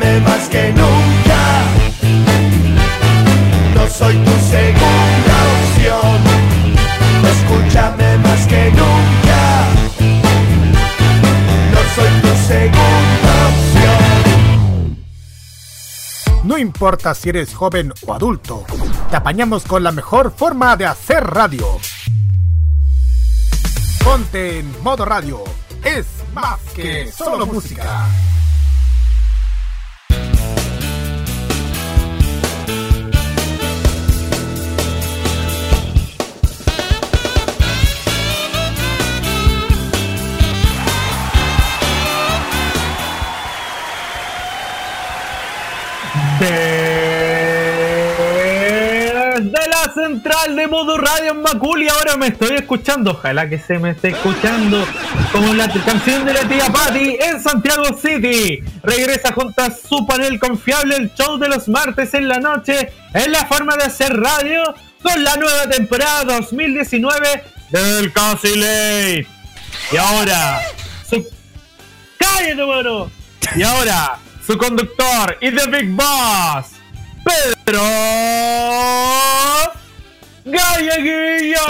Escúchame más que nunca. No soy tu segunda opción. Escúchame más que nunca. No soy tu segunda opción. No importa si eres joven o adulto, te apañamos con la mejor forma de hacer radio. Ponte en modo radio. Es más que solo música. Desde la central de modo radio en Macul y ahora me estoy escuchando. Ojalá que se me esté escuchando como la canción de la tía Patty en Santiago City. Regresa junto a su panel confiable el show de los martes en la noche en la forma de hacer radio con la nueva temporada 2019 del Casi Late. Y ahora, su... ¡Cállate, mano! Y ahora, su conductor y The Big Boss, Pedro Galleguilla.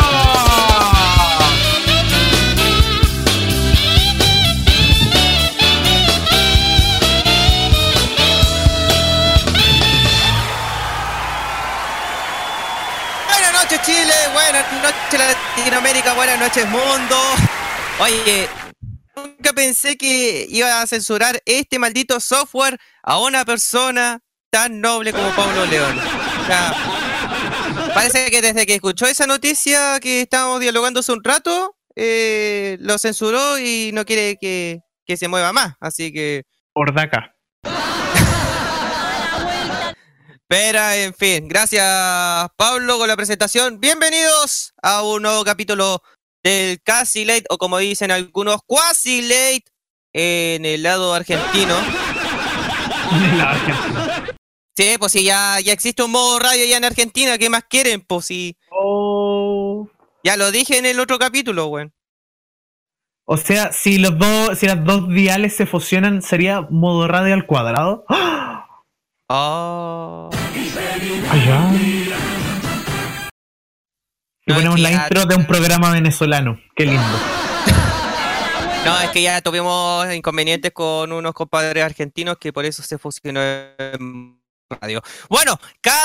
Buenas noches Chile, buenas noches Latinoamérica, buenas noches mundo. Oye, nunca pensé que iba a censurar este maldito software a una persona tan noble como Pablo León. O sea, parece que desde que escuchó esa noticia que estábamos dialogando hace un rato, eh, lo censuró y no quiere que, que se mueva más. Así que... Ordaca. Pero, en fin, gracias Pablo con la presentación. Bienvenidos a un nuevo capítulo del Casi Late, o como dicen algunos, Quasi Late, en el lado argentino. Sí, pues si ya, ya existe un modo radio ya en Argentina, ¿qué más quieren? Pues si... Oh. Ya lo dije en el otro capítulo, weón. O sea, si los dos, si las dos diales se fusionan, sería modo radio al cuadrado. ¡Ah! Oh. Allá. Y No, ponemos es la que ya- intro de un programa venezolano. Qué lindo. No, es que ya tuvimos inconvenientes con unos compadres argentinos que por eso se fusionó en radio. Bueno, cada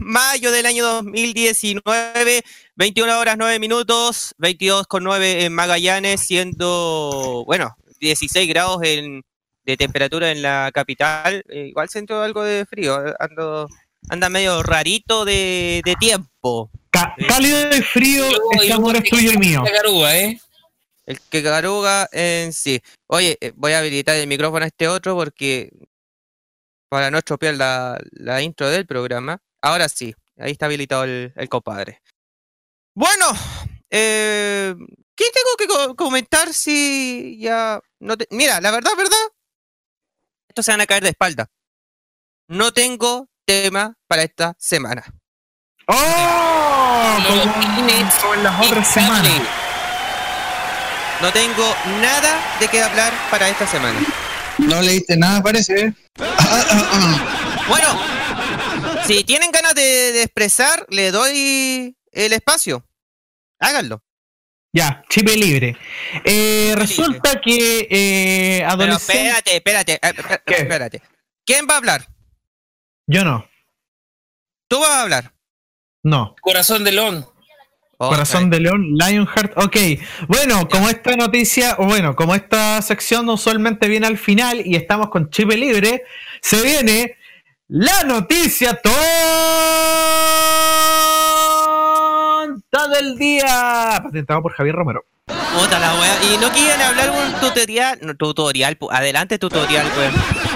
mayo del año 2019, 21 horas 9 minutos, 22 con 9 en Magallanes, siendo, bueno, 16 grados en- de temperatura en la capital. Eh, igual siento algo de frío, ando, anda medio rarito de, de tiempo. Ca- cálido y frío, este amor es tuyo y mío. Garúa, ¿eh? El que caruga en sí. Oye, eh, voy a habilitar el micrófono a este otro porque para no estropear la, la intro del programa. Ahora sí, ahí está habilitado el, el compadre. Bueno, eh, ¿qué tengo que co- comentar si ya no te- Mira, la verdad, verdad, estos se van a caer de espalda. No tengo tema para esta semana. ¡Oh! Como, en las otras semanas. No tengo nada de qué hablar para esta semana. No leíste nada, parece. ¿eh? Bueno, si tienen ganas de, de expresar, le doy el espacio. Háganlo. Ya, chip libre. Eh, resulta que eh, Pero espérate, espérate, eh, espérate, ¿Qué? espérate. ¿Quién va a hablar? Yo no. Tú vas a hablar. No. Corazón de León. Oh, Corazón de León, Lionheart. Ok. Bueno, como esta noticia, o bueno, como esta sección usualmente viene al final y estamos con chip libre, se viene la noticia tonta del día. Patentado por Javier Romero. Puta la wea. Y no quieren hablar un tutorial. No, tutorial, adelante tutorial, weón.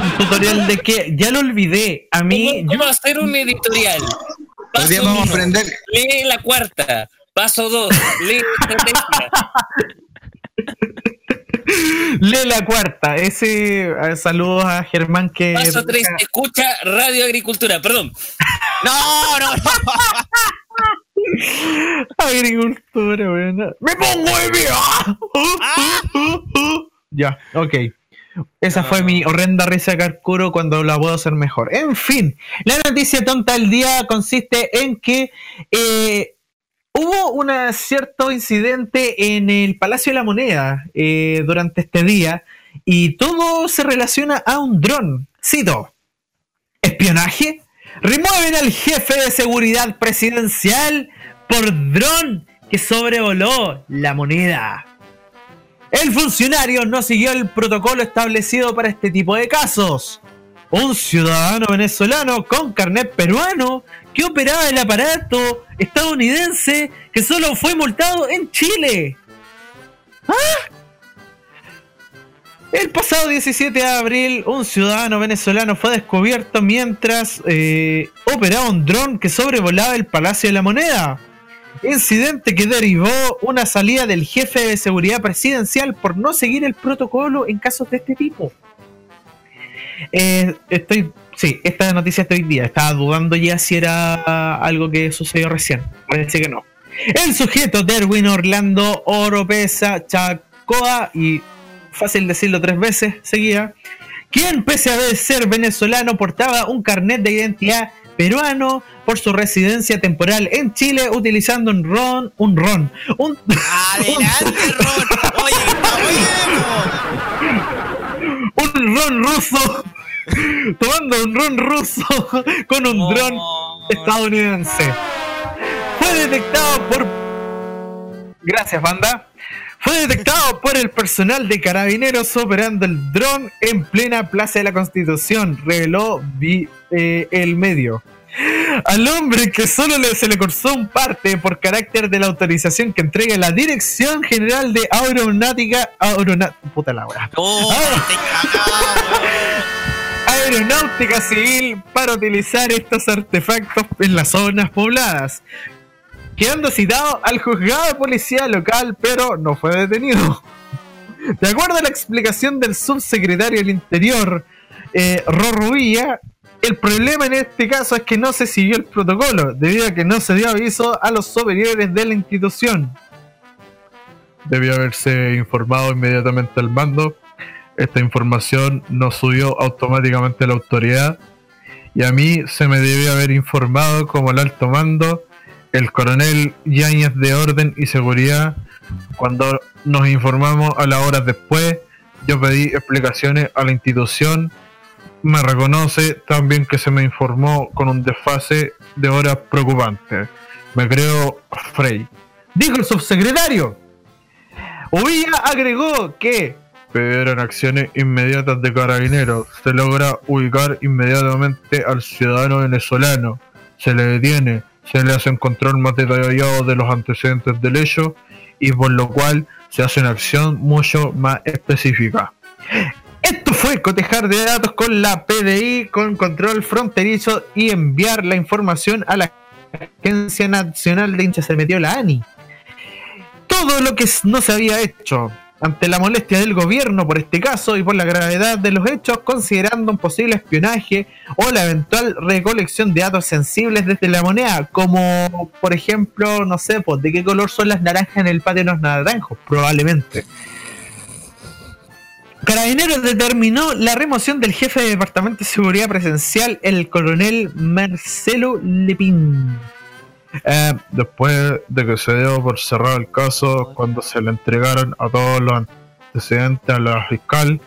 Un tutorial de que ya lo olvidé. A mí, ¿Cómo, yo, cómo hacer un editorial? Hoy Paso día vamos a aprender. Lee la cuarta. Paso dos. Lee la estrategia. lee la cuarta. Ese saludos a Germán que. Paso tres. Escucha Radio Agricultura. Perdón. No, no, no. Agricultura, weón. ¡Me pongo de pie! ¡Ah! Ya, ok. Esa fue mi horrenda risa de Carcuro cuando la puedo hacer mejor. En fin, la noticia tonta del día consiste en que eh, hubo un cierto incidente en el Palacio de la Moneda eh, durante este día y todo se relaciona a un dron. Cito, espionaje. Remueven al jefe de seguridad presidencial por dron que sobrevoló la moneda. El funcionario no siguió el protocolo establecido para este tipo de casos. Un ciudadano venezolano con carnet peruano que operaba el aparato estadounidense que solo fue multado en Chile. ¿Ah? El pasado 17 de abril, un ciudadano venezolano fue descubierto mientras eh, operaba un dron que sobrevolaba el Palacio de la Moneda. Incidente que derivó una salida del jefe de seguridad presidencial por no seguir el protocolo en casos de este tipo. Eh, estoy, sí, esta noticia de hoy día. Estaba dudando ya si era algo que sucedió recién. Parece que no. El sujeto Derwin Orlando Oropesa Chacoa, y fácil decirlo tres veces seguía, quien pese a ser venezolano portaba un carnet de identidad peruano por su residencia temporal en Chile utilizando un ron, un ron, un Adelante, Ron. Oye, está un ron ruso, tomando un ron ruso con un Oh. dron estadounidense. Fue detectado por Gracias, banda. Fue detectado por el personal de carabineros operando el dron en plena Plaza de la Constitución, reveló eh, el medio. Al hombre que solo le- se le cursó un parte por carácter de la autorización que entrega la Dirección General de Aeronáutica. Aeroná- puta la. Oh, te cagado, Aeronáutica Civil para utilizar estos artefactos en las zonas pobladas. Quedando citado al juzgado de policía local, pero no fue detenido. De acuerdo a la explicación del subsecretario del Interior, eh, Rorro Villa, el problema en este caso es que no se siguió el protocolo, debido a que no se dio aviso a los superiores de la institución. Debió haberse informado inmediatamente al mando. Esta información no subió automáticamente a la autoridad. Y a mí se me debió haber informado como el alto mando, el coronel Yáñez de Orden y Seguridad. Cuando nos informamos a las horas después, yo pedí explicaciones a la institución. Me reconoce también que se me informó con un desfase de horas preocupante. Me creo Frey. Dijo el subsecretario. Uvilla agregó que pidieron acciones inmediatas de carabineros. Se logra ubicar inmediatamente al ciudadano venezolano. Se le detiene, se le hace un control más detallado de los antecedentes del hecho y por lo cual se hace una acción mucho más específica. Esto fue cotejar de datos con la PDI, con control fronterizo y enviar la información a la Agencia Nacional de Hinchas se metió la ANI. Todo lo que no se había hecho ante la molestia del gobierno por este caso y por la gravedad de los hechos, considerando un posible espionaje o la eventual recolección de datos sensibles desde la moneda, como por ejemplo, no sé, pues, de qué color son las naranjas en el patio de los naranjos, probablemente. Carabineros determinó la remoción del jefe de Departamento de Seguridad Presencial, el coronel Marcelo Lepín. Eh, después de que se dio por cerrado el caso, cuando se le entregaron a todos los antecedentes a la fiscal,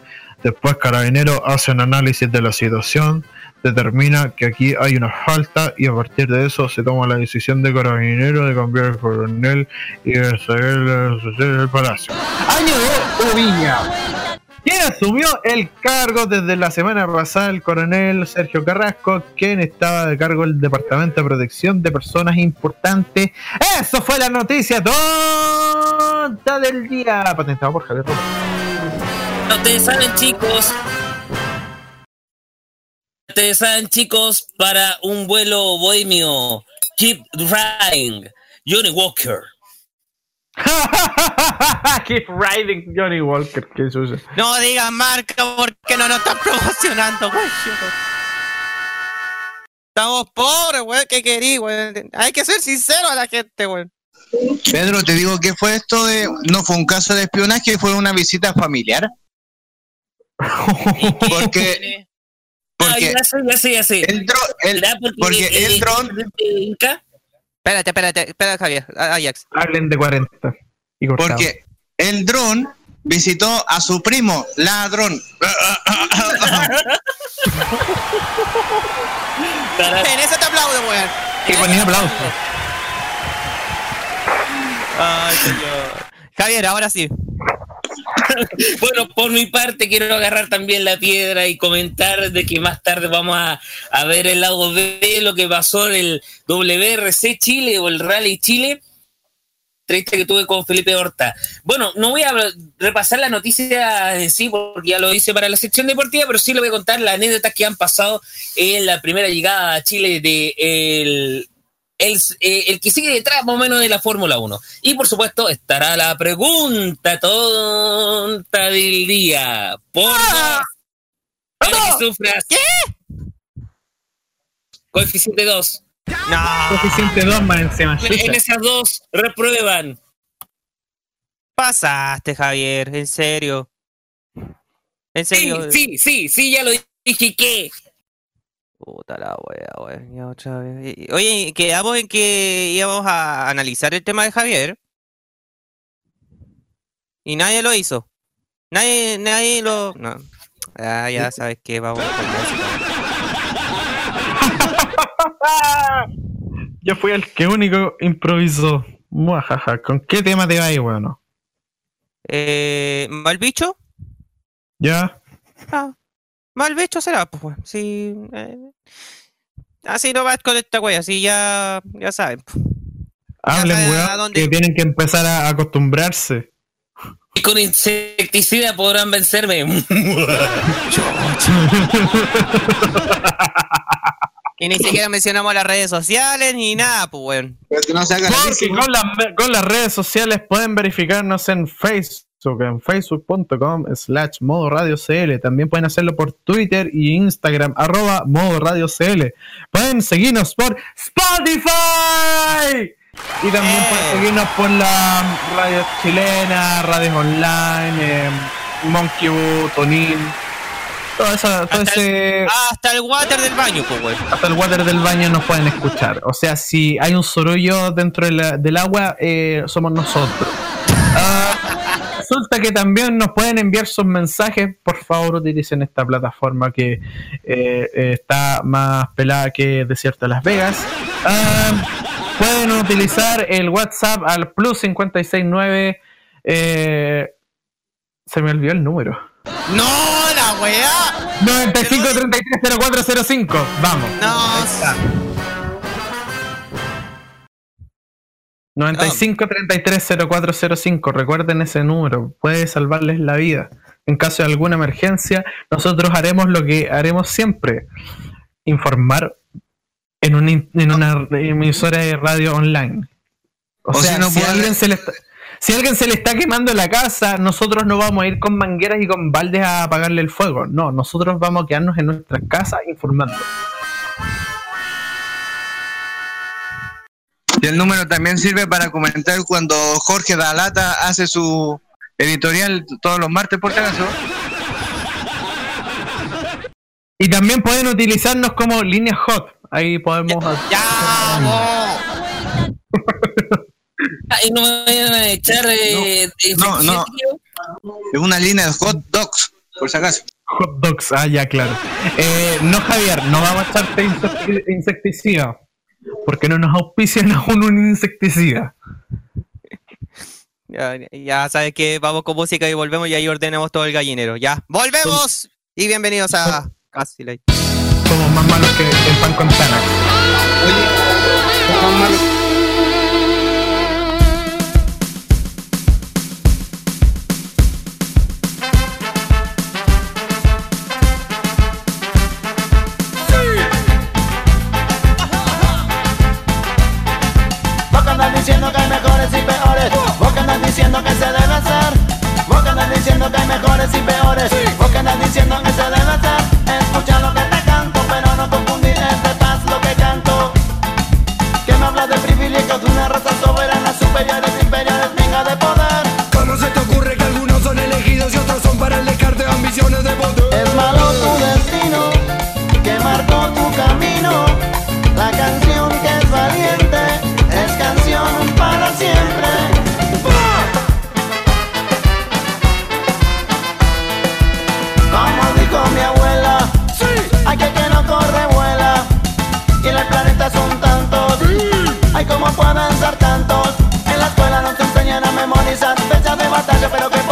después Carabineros hace un análisis de la situación, determina que aquí hay una falta y a partir de eso se toma la decisión de Carabineros de cambiar el coronel y de salir del palacio. Año de Uvilla. Quien asumió el cargo desde la semana pasada, el coronel Sergio Carrasco, quien estaba de cargo del Departamento de Protección de Personas Importantes. Eso fue la noticia tonta del día, patentado por Javier Romero. No ustedes saben, chicos. Ustedes saben, chicos, para un vuelo bohemio. Keep riding. Johnny Walker. Keep riding Johnny Walker, qué sucio. No digas marca porque no nos están promocionando, güey. Estamos pobres, güey. ¿Qué querí, güey? Hay que ser sincero a la gente, güey. Pedro, te digo que fue esto de. No fue un caso de espionaje, fue una visita familiar. ¿Y qué Porque-? Porque Ah, ya sé, ya sé, ya sé. el dron, el, ¿Será porque el dron, Inca? Espérate, espérate, espérate, Javier. Ajax. Hablen de 40. Y porque el dron visitó a su primo, ladrón. En eso te aplaudo, weón. Y ponía aplausos. Ay, señor. Javier, ahora sí. Bueno, por mi parte quiero agarrar también la piedra y comentar de que más tarde vamos a, a ver el lado B lo que pasó en el WRC Chile o el Rally Chile. Que tuve con Felipe Horta. Bueno, no voy a repasar la noticia en sí porque ya lo hice para la sección deportiva, pero sí le voy a contar las anécdotas que han pasado en la primera llegada a Chile de el, eh, el que sigue detrás más o menos de la Fórmula 1. Y por supuesto estará la pregunta tonta del día. Por para que sufras. ¿Qué? Coeficiente 2. No. Coeficiente 2 más encima. En esas dos reprueban. Pasaste, Javier, en serio. En Sí, serio. sí, sí, sí, ya lo dije que. Puta la wea, weón. ya otra vez. Oye, quedamos en que íbamos a analizar el tema de Javier. Y nadie lo hizo. Nadie, nadie lo. No. Ah, ya sabes que vamos música. Yo fui el que único improvisó. Muajaja. ¿Con qué tema te va ahí, weón? Eh, ¿Mal bicho? ¿Ya? Ah, mal bicho será, pues, weón. Sí. eh, así no vas con esta wea, así ya, ya saben. pues. Hablen, weón, que tienen que empezar a acostumbrarse. Y con insecticida podrán vencerme. Y ni siquiera mencionamos las redes sociales ni nada, pues, weón. Pero que no se haga Porque con, las con las redes sociales pueden verificarnos en Facebook, en facebook.com slash modo radio CL. También pueden hacerlo por Twitter y Instagram, arroba modo radio CL. Pueden seguirnos por Spotify. Y también Eh. pueden seguirnos por la radio chilena, radios online, eh, Monkey Boo, Tonin. Todo, esa, todo Hasta ese... Hasta el water del baño, pues, hasta el water del baño nos pueden escuchar. O sea, si hay un sorullo dentro de la- del agua, eh, somos nosotros. Ah, resulta que también nos pueden enviar sus mensajes. Por favor, utilicen esta plataforma que eh, eh, está más pelada que Desierto de Las Vegas. Ah, pueden utilizar el WhatsApp al plus 569. eh, se me olvidó el número. ¡No, la weá! 95330405. Vamos. No, 95 33 0405. Recuerden ese número. Puede salvarles la vida. En caso de alguna emergencia, nosotros haremos lo que haremos siempre: informar en, un en una emisora de radio online. O, O sea, si no si, puede- alguien se le está, si alguien se le está quemando la casa, nosotros no vamos a ir con mangueras y con baldes a apagarle el fuego. No, nosotros vamos a quedarnos en nuestras casas informando. Y el número también sirve para comentar cuando Jorge Dalata hace su editorial todos los martes, por si acaso. Y también pueden utilizarnos como línea hot. Ahí podemos. ya, vos. Ah, y no me vayan a echar eh, de no, no. Es una línea de hot dogs, por si acaso. Hot dogs, ah, ya, claro. Eh, no, Javier, no vamos a echarte insecti- insecticida. Porque no nos auspician aún un insecticida. Ya, ya sabes que vamos con música y volvemos y ahí ordenamos todo el gallinero. Ya, volvemos y bienvenidos a Casi. Somos más malos que el pan con Xanax. Vos que diciendo que hay mejores y peores. Sí. Vos andas diciendo que se debe hacer. Escucha lo que te canto, pero no confundir este paz lo que canto. Que me habla de privilegios de una raza soberana superior. Pueden ser tantos. En la escuela nos enseñan a memorizar fechas de batalla, pero que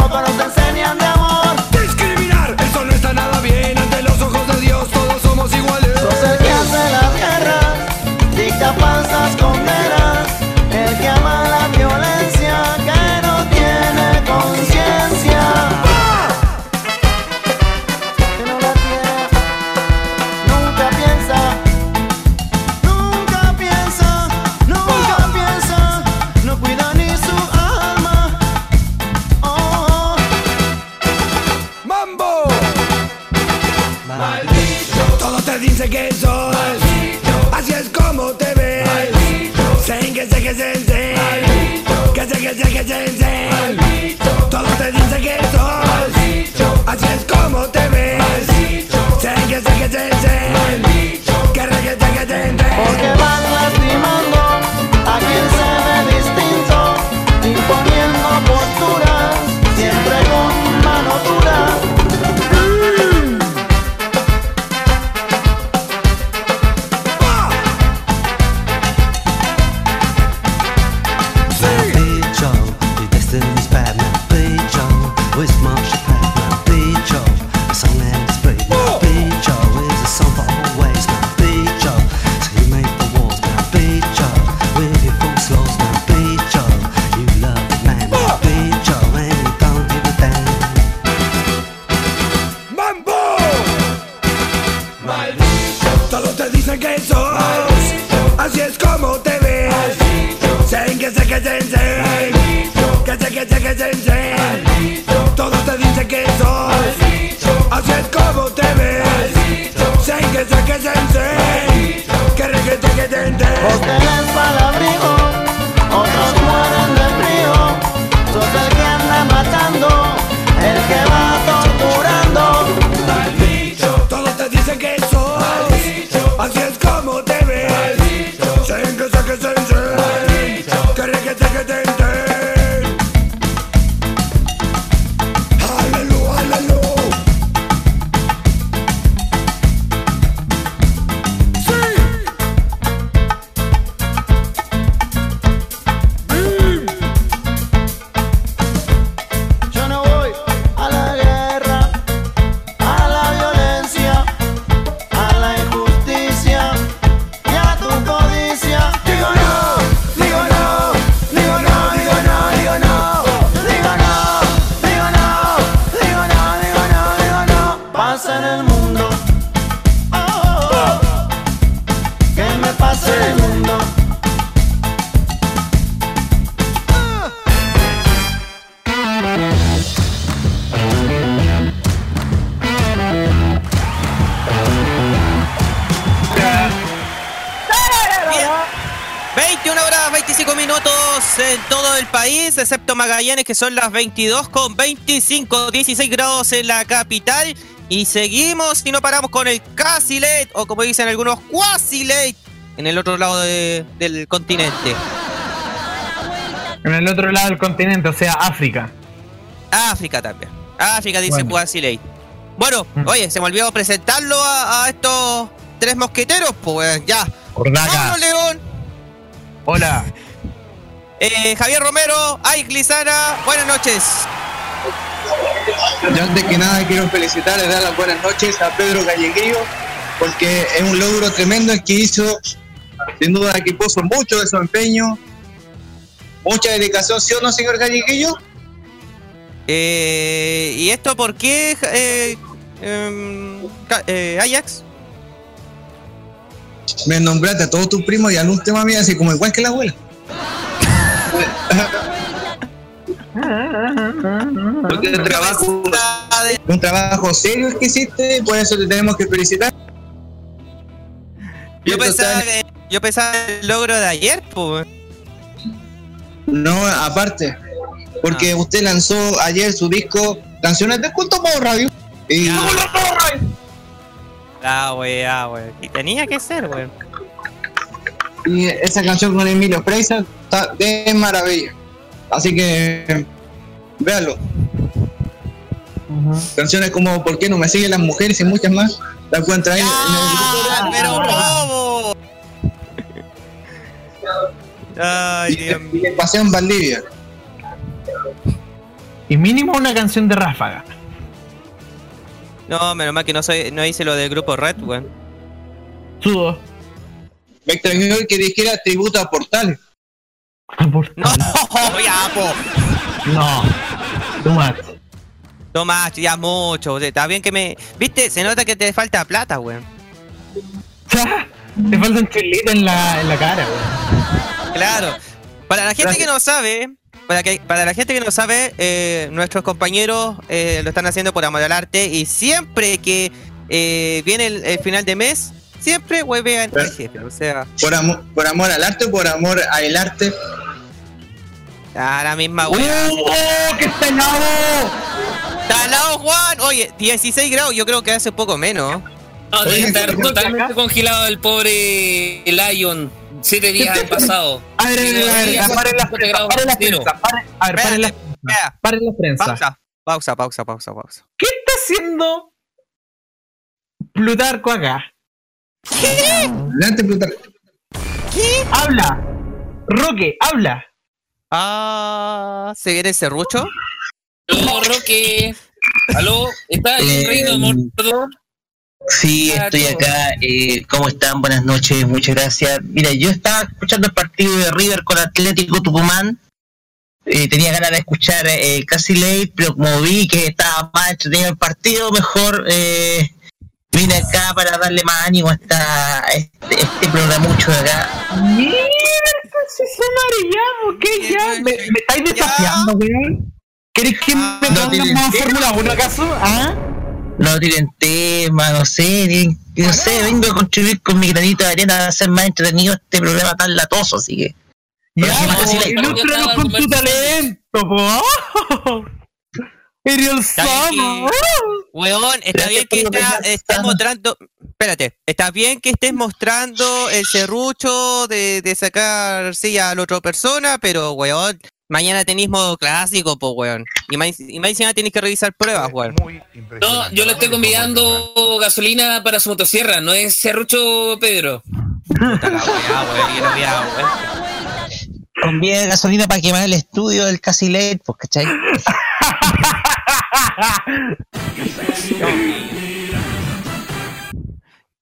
Magallanes, que son las 22 con 25, 16 grados en la capital. Y seguimos y no paramos con el casi late, o como dicen algunos, quasi late, en el otro lado de- del continente. En el otro lado del continente, o sea, África. África también. África dice Bueno. quasi late. Bueno, Mm. oye, se me olvidó presentarlo a, a estos tres mosqueteros, pues ya. Ordaca. Eh, Javier Romero, Ike Lizana, buenas noches. Yo antes que nada quiero felicitar y dar las buenas noches a Pedro Galleguillo porque es un logro tremendo el que hizo. Sin duda que puso mucho de su empeño, mucha dedicación, ¿sí o no, señor Galleguillo? Eh, ¿Y esto por qué, eh, em, eh, Ajax? Me nombraste a todos tus primos y al último a mí, así como igual que la abuela. Porque el trabajo, un trabajo serio el que hiciste, por eso te tenemos que felicitar. Yo pensaba, en- que- yo pensaba el logro de ayer, pues. No, aparte, porque usted lanzó ayer su disco Canciones de Culto por Radio. Y Ah, weá, weón. Y tenía que ser, weón. Y esa canción con Emilio Freisa está de maravilla. Así que Canciones como ¿Por qué no me siguen las mujeres? y muchas más. La encuentra ahí en el grupo. ¡Ah, pero cómo! Ay, Y, Dios y paseo en Valdivia. Y mínimo una canción de ráfaga. No, menos mal que no soy, no hice lo del grupo Red, weón. Sudo. Me extrañó que dijera tributo a Portales. Por- No, ya, po. No. Too much. No más, ya mucho. o sea, Está bien que me. ¿Viste? Se nota que te falta plata, weón. Te falta un chilito en la, en la cara, weón. Claro. Para la gente Gracias. que no sabe, para, que, para la gente que no sabe, eh, nuestros compañeros eh, lo están haciendo por amor al arte y siempre que eh, viene el, el final de mes, siempre huevean al jefe. O sea, Por amor, por amor al arte o por amor al arte. a la misma weá. ¡Oh, qué está helado! ¡Talao, Juan! Oye, 16 grados, yo creo que hace poco menos. No, debe estar totalmente congelado el pobre Lion. Siete días han pasado. A ver, a ver, a ver, Sí, a ver, paren las prensas, grados paren las cero. prensas, paren- A ver, paren las espera, paren las prensas. pausa, pausa, pausa, pausa, pausa. ¿Qué está haciendo Plutarco acá? Adelante, Plutarco. ¡Habla! Roque, habla. Ah, ¿se viene serrucho? Aló, Roque. Aló, ¿está el Eh, reino de Mordor? Sí, estoy acá. Eh, ¿Cómo están? Buenas noches, muchas gracias. Mira, yo estaba escuchando el partido de River con Atlético Tucumán. Eh, tenía ganas de escuchar eh, casi late, pero como vi que estaba más entretenido el partido, mejor eh, vine acá para darle más ánimo a, esta, a este, este programucho de acá. Mira, se sumaría, ¿qué ya? ¿Me, me estáis desafiando, weón? ¿Querés que me Ah, no pongan más. Fórmula 1 acaso? ¿Ah? No tienen tema, no sé, ni- no sé, vengo a contribuir con mi granito de arena a hacer más entretenido este programa tan latoso, así que. Ya, ilústranos con tu talento, po. Eres el Está bien sama. Weón, está bien que está- mostrando. Espérate, está bien que estés mostrando el serrucho de, de sacar silla a la otra persona, pero weón, mañana tenéis modo clásico, pues weón. Y más, y más encima tenéis que revisar pruebas, weón. No, yo le estoy convidando gasolina para su motosierra, no es serrucho Pedro. Puta la weá, weón, y no había, weón. Conviene gasolina para quemar el estudio del casi late, pues, ¿cachai?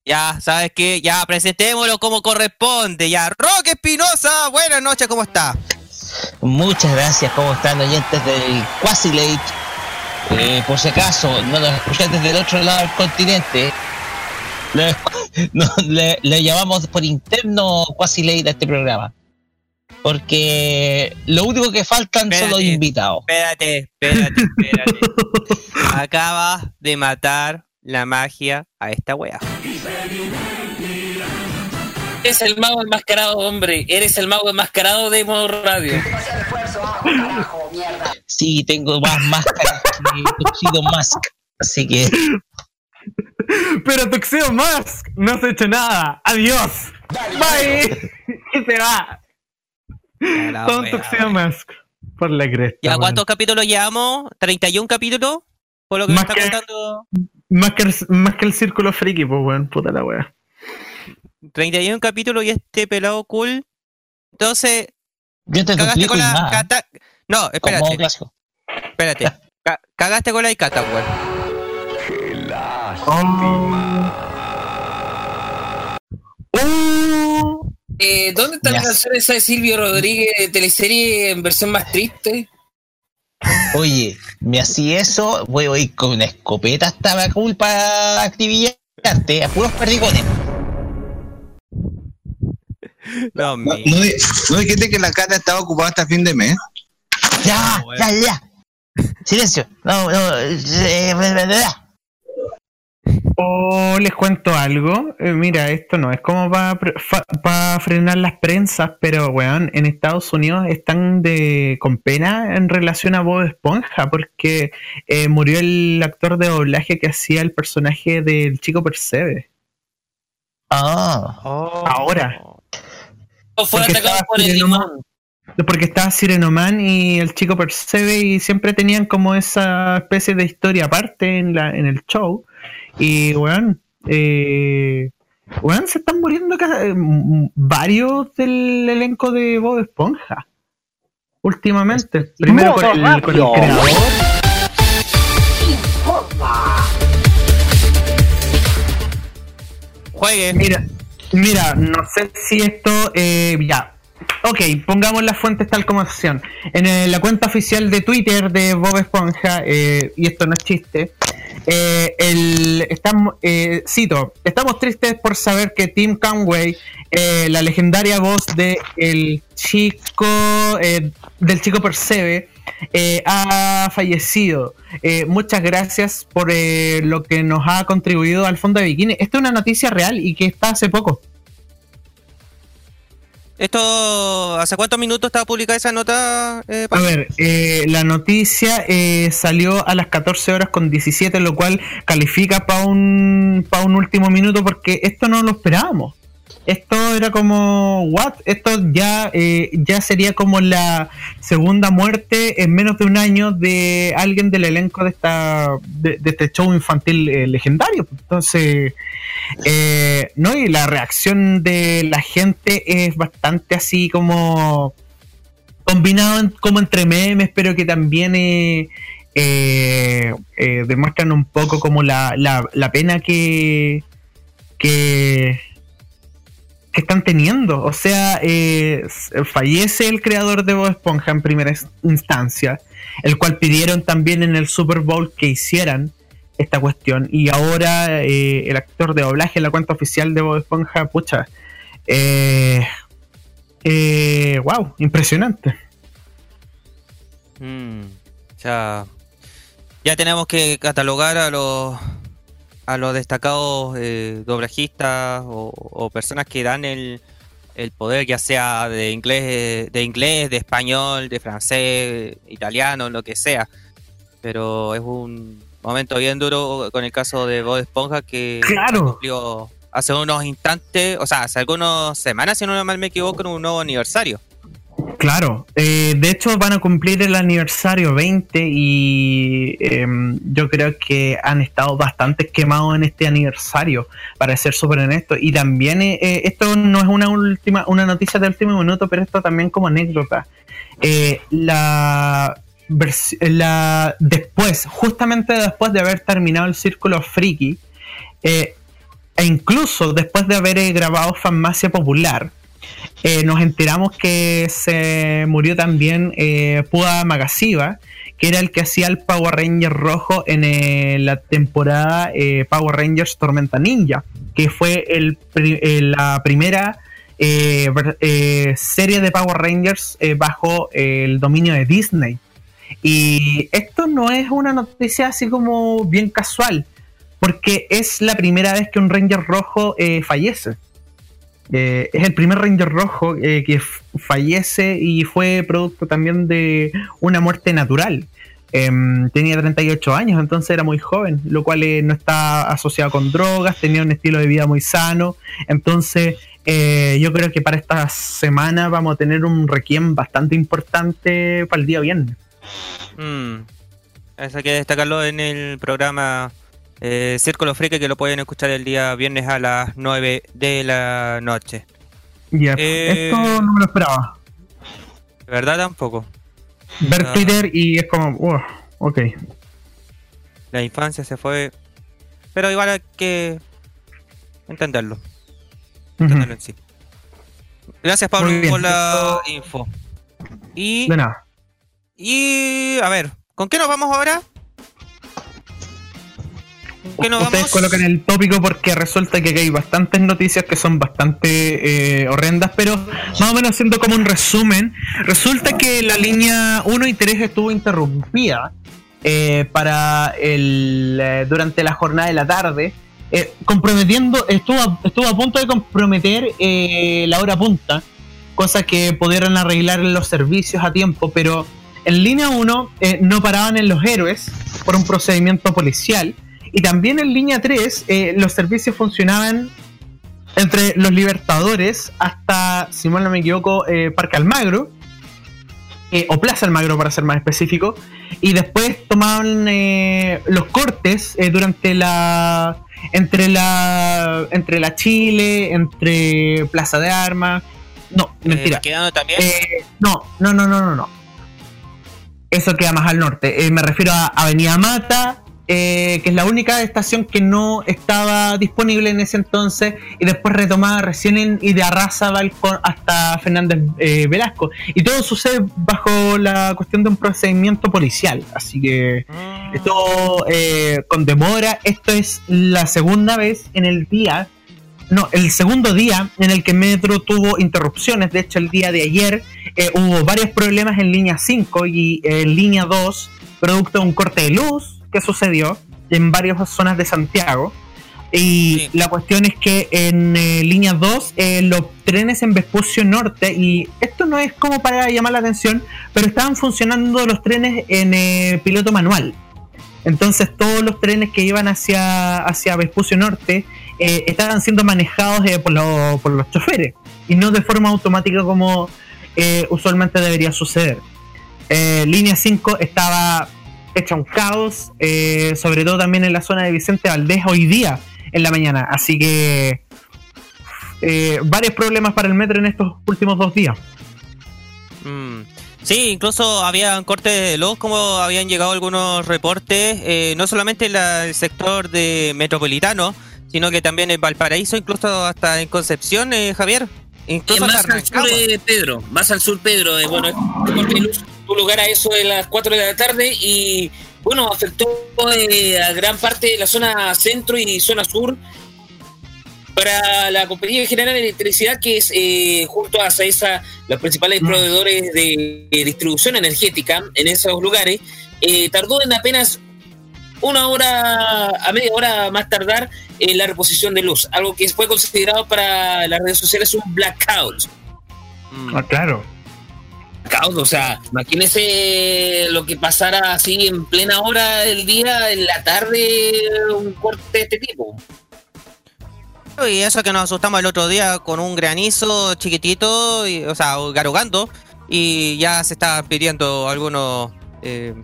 Ya, ¿sabes qué? Ya, presentémoslo como corresponde. Ya, Roque Espinosa, buenas noches, ¿cómo está? Muchas gracias, ¿cómo están oyentes del Quasi Late? Eh, por si acaso, no nos escuchan desde el otro lado del continente. Le, no, le- le llamamos por interno Quasi Late a este programa. Porque lo único que faltan son los invitados. Espérate, espérate, espérate. Acabas de matar la magia a esta wea. Eres el mago enmascarado, hombre. Eres el mago enmascarado de modo radio. Sí, tengo más máscaras que Tuxedo Mask. Así que Pero Tuxedo Mask no has hecho nada. Adiós. Bye. Y se va. Wea, Tuxedo. Mask. Por la cresta. ¿Ya cuántos capítulos llevamos? ¿31 capítulos? Por lo que me Más está que- contando. Más que, el, más que el círculo friki, pues, weón. Puta la wea. 31 capítulos y este pelado cool. Entonces, yo te cagaste con la. cata- No, espérate, espérate. Ca- cagaste con la Icata, weón. Oh. Eh, ¿Dónde está la canción esa de Silvio Rodríguez de teleserie en versión más triste? Oye, me hacía eso, voy a ir con una escopeta hasta la culpa para activillarte, a puros perdigones. No, No, no, di- no dijiste que la cata estaba ocupada hasta fin de mes. Ya, ya, ya. Silencio. No, no. eh, bla. Oh, les cuento algo. Eh, mira, esto no es como para frenar las prensas, pero weón, en Estados Unidos están de con pena en relación a Bob Esponja, porque eh, murió el actor de doblaje que hacía el personaje del chico Percebe. Ah, Ahora. ¿O fue Porque atacado estaba por el? Porque estaba Sirenoman y el chico Percebe y siempre tenían como esa especie de historia aparte en, la, en el show. Y weón, eh, Weón, se están muriendo eh, varios del elenco de Bob Esponja. Últimamente. Primero con el, con el creador. Juegue. Mira, mira, no sé si esto. eh, ya. Ok, pongamos las fuentes tal como son. En eh, la cuenta oficial de Twitter de Bob Esponja, eh, y esto no es chiste, eh, el, estamos, eh, cito, estamos tristes por saber que Tim Conway, eh, la legendaria voz de el chico, del chico Percebe, eh, ha fallecido. Eh, muchas gracias por eh, lo que nos ha contribuido al fondo de Bikini. Esta es una noticia real y que está hace poco. ¿Esto hace cuántos minutos estaba publicada esa nota? eh, A ver, eh, la noticia eh, salió a las 14 horas con 17, lo cual califica para un, pa' un último minuto porque esto no lo esperábamos. Esto era como, ¿what? Esto ya, eh, ya sería como la segunda muerte en menos de un año de alguien del elenco de, esta, de, este show infantil eh, legendario. Entonces, eh, no, y la reacción de la gente es bastante así como combinado como entre memes, pero que también demuestran un poco como la, la, la pena que, que, que están teniendo. O sea, eh, fallece el creador de Bob Esponja en primera ins- instancia, el cual pidieron también en el Super Bowl que hicieran esta cuestión. Y ahora eh, el actor de doblaje en la cuenta oficial de Bob Esponja, pucha, eh, eh, wow, impresionante. Mm, ya, ya tenemos que catalogar a los a los destacados eh, doblajistas o, o personas que dan el, el poder, ya sea de inglés, de inglés, de español, de francés, italiano, lo que sea. Pero es un momento bien duro con el caso de Bob Esponja que Claro. cumplió hace unos instantes, o sea, hace algunas semanas, si no mal me equivoco, en un nuevo aniversario. Claro, eh, de hecho van a cumplir el aniversario 20 y em, yo creo que han estado bastante quemados en este aniversario, para ser súper honesto. Y también eh, eh, esto no es una última una noticia de último minuto, pero esto también como anécdota. Eh, la, la después, justamente después de haber terminado el círculo friki, e incluso después de haber grabado Farmacia Popular, eh, nos enteramos que se murió también eh, Pua Magasiva, que era el que hacía el Power Ranger rojo en eh, la temporada eh, Power Rangers Tormenta Ninja, que fue eh, la primera serie de Power Rangers bajo el dominio de Disney. Y esto no es una noticia así como bien casual, porque es la primera vez que un Ranger rojo eh, fallece. Eh, es el primer Ranger rojo eh, que fallece y fue producto también de una muerte natural. Em, tenía 38 años, entonces era muy joven, lo cual eh, no está asociado con drogas, tenía un estilo de vida muy sano. Entonces, eh, yo creo que para esta semana vamos a tener un requiem bastante importante para el día viernes. Mm. Eso hay que destacarlo en el programa eh, Círculo Freak que lo pueden escuchar el día viernes a las 9 de la noche. Ya, Eh, Esto no me lo esperaba. ¿De verdad tampoco? Ver. Twitter y es como, wow, ok. La infancia se fue. Pero igual hay que entenderlo. Entenderlo en sí. Gracias Pablo por la info. Y, De nada. y a ver, ¿con qué nos vamos ahora? ¿Con qué nos Ustedes vamos? colocan el tópico porque resulta que hay bastantes noticias que son bastante eh, horrendas, pero más o menos haciendo como un resumen, resulta que la línea 1 y 3 estuvo interrumpida eh, para el eh, durante la jornada de la tarde, eh, comprometiendo, estuvo a, estuvo a punto de comprometer eh, la hora punta, cosa que pudieron arreglar los servicios a tiempo, pero en línea 1 eh, no paraban en los héroes por un procedimiento policial. Y también en línea 3 eh, los servicios funcionaban entre los Libertadores hasta, si mal no me equivoco, eh, Parque Almagro, eh, o Plaza Almagro para ser más específico, y después tomaban eh, los cortes eh, durante la entre la entre la Chile, entre Plaza de Armas. No, mentira. Eh, quedando también. No, no, no, no, no, no. Eso queda más al norte. Me refiero a Avenida Mata, eh, que es la única estación que no estaba disponible en ese entonces y después retomada recién en y de con- hasta Fernández eh, Velasco. Y todo sucede bajo la cuestión de un procedimiento policial. Así que esto eh, con demora. Esto es la segunda vez en el día no, el segundo día en el que Metro tuvo interrupciones, de hecho el día de ayer eh, hubo varios problemas en línea 5 y en línea 2, producto de un corte de luz que sucedió en varias zonas de Santiago. Y Sí. la cuestión es que en eh, línea 2 eh, los trenes en Vespucio Norte, y esto no es como para llamar la atención, pero estaban funcionando los trenes en eh, piloto manual. Entonces todos los trenes que iban hacia, hacia Vespucio Norte estaban siendo manejados por, lo- por los choferes y no de forma automática como usualmente debería suceder. Línea 5 estaba hecha un caos, eh, sobre todo también en la zona de Vicente Valdés hoy día en la mañana. Así que eh, varios problemas para el metro en estos últimos dos días. Mm. Sí, incluso habían cortes de luz, como habían llegado algunos reportes, eh, no solamente en la- el sector de metropolitano, sino que también en Valparaíso, incluso hasta en Concepción, eh, Javier. Eh, Incluso más hasta al sur, eh, Pedro, más al sur, Pedro. eh, bueno, corte de luz tuvo lugar a eso de las 4 de la tarde y, bueno, afectó eh, a gran parte de la zona centro y zona sur. Para la Compañía General de Electricidad, que es eh, junto a SAESA los principales proveedores de, eh, distribución energética en esos lugares, eh, tardó en apenas una hora a media hora más tardar en la reposición de luz, algo que fue considerado para las redes sociales un blackout. Mm. Ah, claro. O sea, imagínese lo que pasara así en plena hora del día, en la tarde, un corte de este tipo. Y eso que nos asustamos el otro día con un granizo chiquitito, y, o sea, garugando, y ya se estaban pidiendo algunos eh,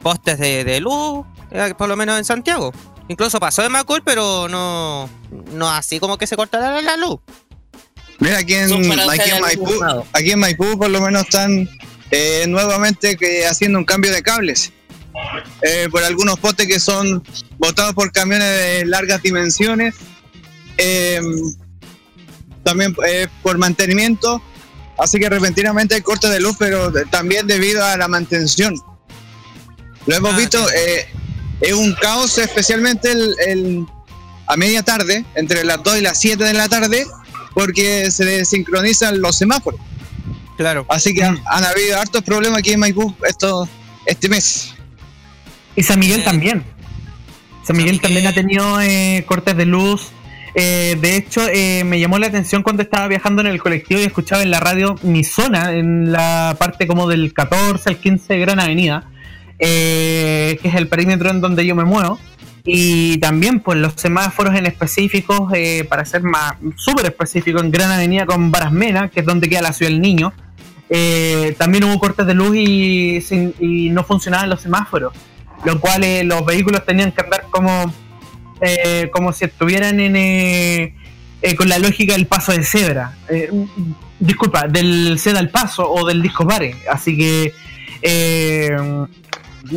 postes de, de luz, eh, por lo menos en Santiago. Incluso pasó de Macul, pero no, no así como que se cortará la luz. Mira, aquí en, aquí Maipú, aquí en Maipú por lo menos están eh, nuevamente que haciendo un cambio de cables. Eh, por algunos postes que son botados por camiones de largas dimensiones. Eh, también por mantenimiento. Así que repentinamente hay cortes de luz, pero también debido a la mantención. Lo hemos Ah, visto, es un caos, especialmente el, el- a media tarde, entre las 2 y las 7 de la tarde, porque se desincronizan los semáforos. Claro. Así que han, han habido hartos problemas aquí en Maipú esto, este mes. Y San Miguel Eh, también. San Miguel Miguel. también ha tenido eh, cortes de luz. Eh, de hecho, eh, me llamó la atención cuando estaba viajando en el colectivo y escuchaba en la radio mi zona, en la parte como del 14 al 15 de Gran Avenida, eh, que es el perímetro en donde yo me muevo. Y también, pues, los semáforos en específicos, eh, para ser más súper específico, en Gran Avenida con Barasmena, que es donde queda la ciudad del niño, eh, también hubo cortes de luz y, sin- y no funcionaban los semáforos lo cual eh, los vehículos tenían que andar como eh, como si estuvieran en eh, eh, con la lógica del paso de cebra disculpa del ceda al paso o del disco pare. Así que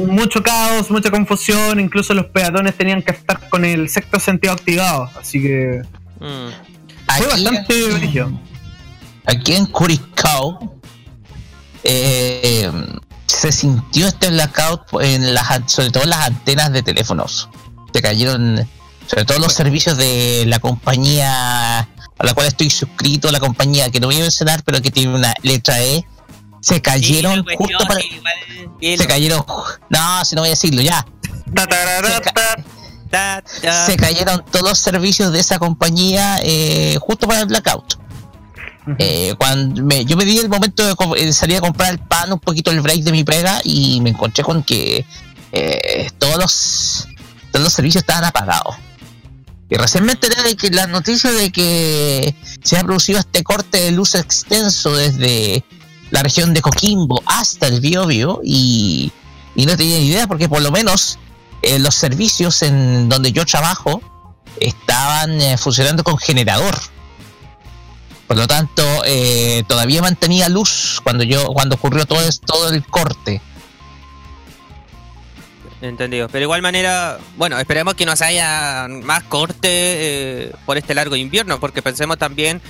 mucho caos mucha confusión incluso los peatones tenían que estar con el sexto sentido activado así que Mm. fue Aquí- bastante brillo aquí en Curicao eh, se sintió este blackout en las, sobre todo en las antenas de teléfonos. Se cayeron, sobre todo los servicios de la compañía a la cual estoy suscrito, la compañía que no voy a mencionar, pero que tiene una letra E. Se cayeron Sí, justo para. igual, Se cayeron. No, si no voy a decirlo ya. Se, ca- cayeron todos los servicios de esa compañía eh, justo para el blackout. Eh, cuando me- yo me di el momento de eh, salir a comprar el pan, un poquito el break de mi pega y me encontré con que eh, todos los todos los servicios estaban apagados. Y recién me enteré de que la noticia de que se ha producido este corte de luz extenso desde la región de Coquimbo hasta el Biobío y, y no tenía idea porque por lo menos eh, los servicios en donde yo trabajo estaban eh, funcionando con generador. Por lo tanto, eh, todavía mantenía luz cuando yo cuando ocurrió todo, todo el corte. Entendido. Pero de igual manera, bueno, esperemos que no haya más corte eh, por este largo invierno, porque pensemos también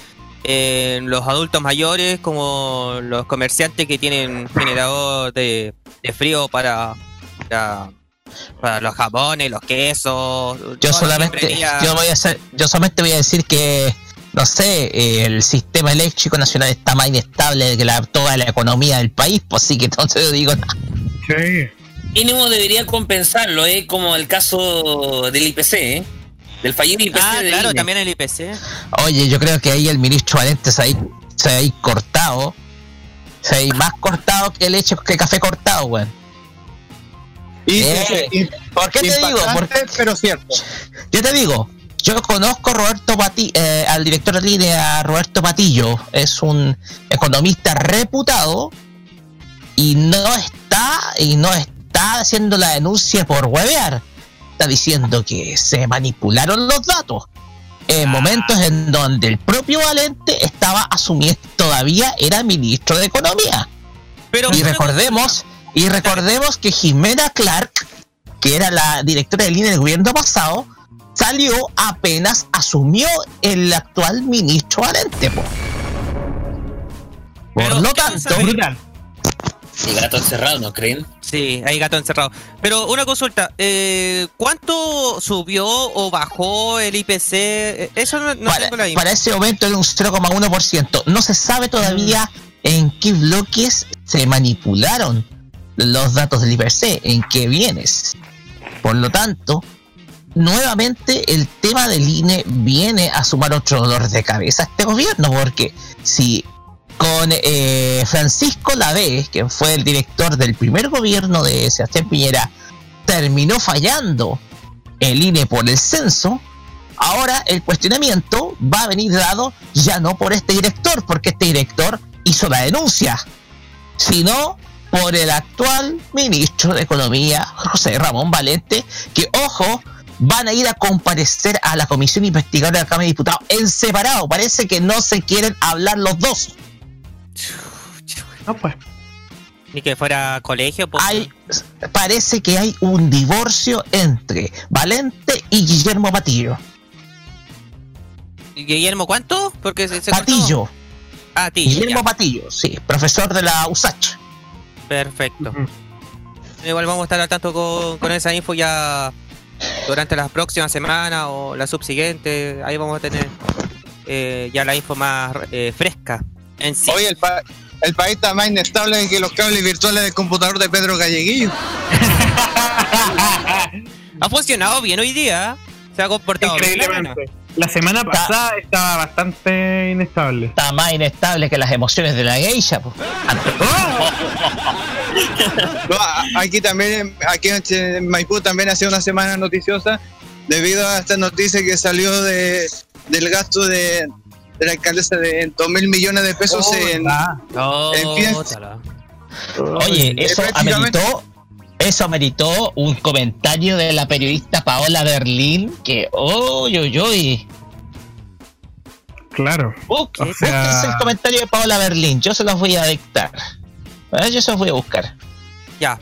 en los adultos mayores como los comerciantes que tienen generador de, de frío para, para, para los jabones, los quesos. Yo solamente, yo voy a hacer, yo solamente voy a decir que no sé, eh, el sistema eléctrico nacional está más inestable que la, toda la economía del país, pues sí que entonces yo digo, Sí. Mínimo debería compensarlo, ¿eh? como el caso del IPC, ¿eh? Del fallido IPC. Ah, del claro, INE. también el IPC. oye, yo creo que ahí el ministro Valente se ha, ahí- se ha cortado, se ha ahí más cortado que leche que café cortado, weón. Y, Eh, y- ¿Por qué te digo? Porque pero cierto. yo te digo, yo conozco a Roberto Pati- eh, al director de línea, Roberto Patillo, es un economista reputado y no está y no está haciendo la denuncia por huevear. Está diciendo que se manipularon los datos. En momentos en donde el propio Valente estaba asumiendo, todavía era ministro de Economía. Pero Y recordemos, y recordemos que Jimena Clark, que era la directora de línea del gobierno pasado, salió apenas asumió el actual ministro Valente. po. Por Pero, lo ¿qué tanto? Brutal. El gato encerrado, ¿no creen? Sí, hay gato encerrado. Pero una consulta, eh, ¿cuánto subió o bajó el IPC? Eh, Eso no, no para, tengo la info. para ese momento era un 0,1%. No se sabe todavía en qué bloques se manipularon los datos del IPC, en qué bienes. Por lo tanto, nuevamente el tema del INE viene a sumar otro dolor de cabeza a este gobierno, porque si con eh, Francisco Lavés, que fue el director del primer gobierno de Sebastián Piñera, terminó fallando el INE por el censo, ahora el cuestionamiento va a venir dado ya no por este director, porque este director hizo la denuncia, sino por el actual ministro de Economía, José Ramón Valente, que, ojo, van a ir a comparecer a la comisión investigadora de la Cámara de Diputados en separado. Parece que no se quieren hablar los dos. No, pues. Ni que fuera colegio. pues. Hay, parece que hay un divorcio entre Valente y Guillermo Patillo. Guillermo, ¿cuánto? Porque se, se cortó. Patillo, Ah, Guillermo ya. Patillo, sí, profesor de la USACH. Perfecto. Igual vamos a estar al tanto con, con esa info ya durante las próximas semanas o la subsiguiente. Ahí vamos a tener eh, ya la info más eh, fresca en sí. Hoy el, pa- el país está más inestable que los cables virtuales del computador de Pedro Galleguillo. Ha funcionado bien hoy día. Se ha comportado bien. Increíblemente. La semana pasada estaba bastante inestable. Está más inestable que las emociones de la geisha. po. No, a- aquí también, aquí en Maipú también hace una semana noticiosa debido a esta noticia que salió de, del gasto de, de la alcaldesa de 2 mil millones de pesos en, No, Empieza- tala. Oye, Eh, eso ameritó, eso ameritó un comentario de la periodista Paola Berlín que, uy, uy, uy. Claro. Busque- O sea- el comentario de Paola Berlín, yo se los voy a dictar. Eh, Yo se los voy a buscar. Ya.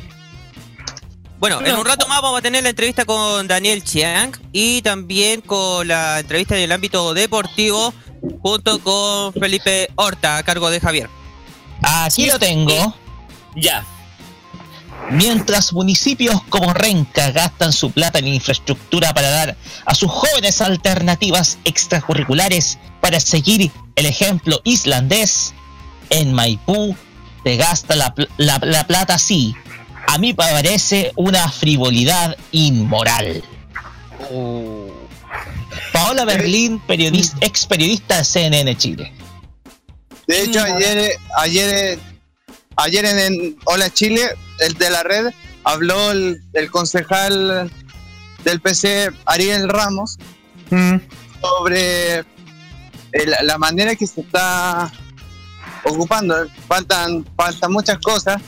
Bueno, en un rato más vamos a tener la entrevista con Daniel Chiang y también con la entrevista en el ámbito deportivo junto con Felipe Horta a cargo de Javier. Aquí lo tengo. Ya. Mientras municipios como Renca gastan su plata en infraestructura para dar a sus jóvenes alternativas extracurriculares para seguir el ejemplo islandés, en Maipú se gasta la, la- la plata así. A mí me parece una frivolidad inmoral. Paola Berlín, periodista, ex periodista de CNN Chile. De hecho, ayer, eh, ayer, eh, ayer en, en Hola Chile, el de la red, habló el, el concejal del PC, Ariel Ramos, Mm. sobre el- la manera que se está ocupando. Faltan, faltan muchas cosas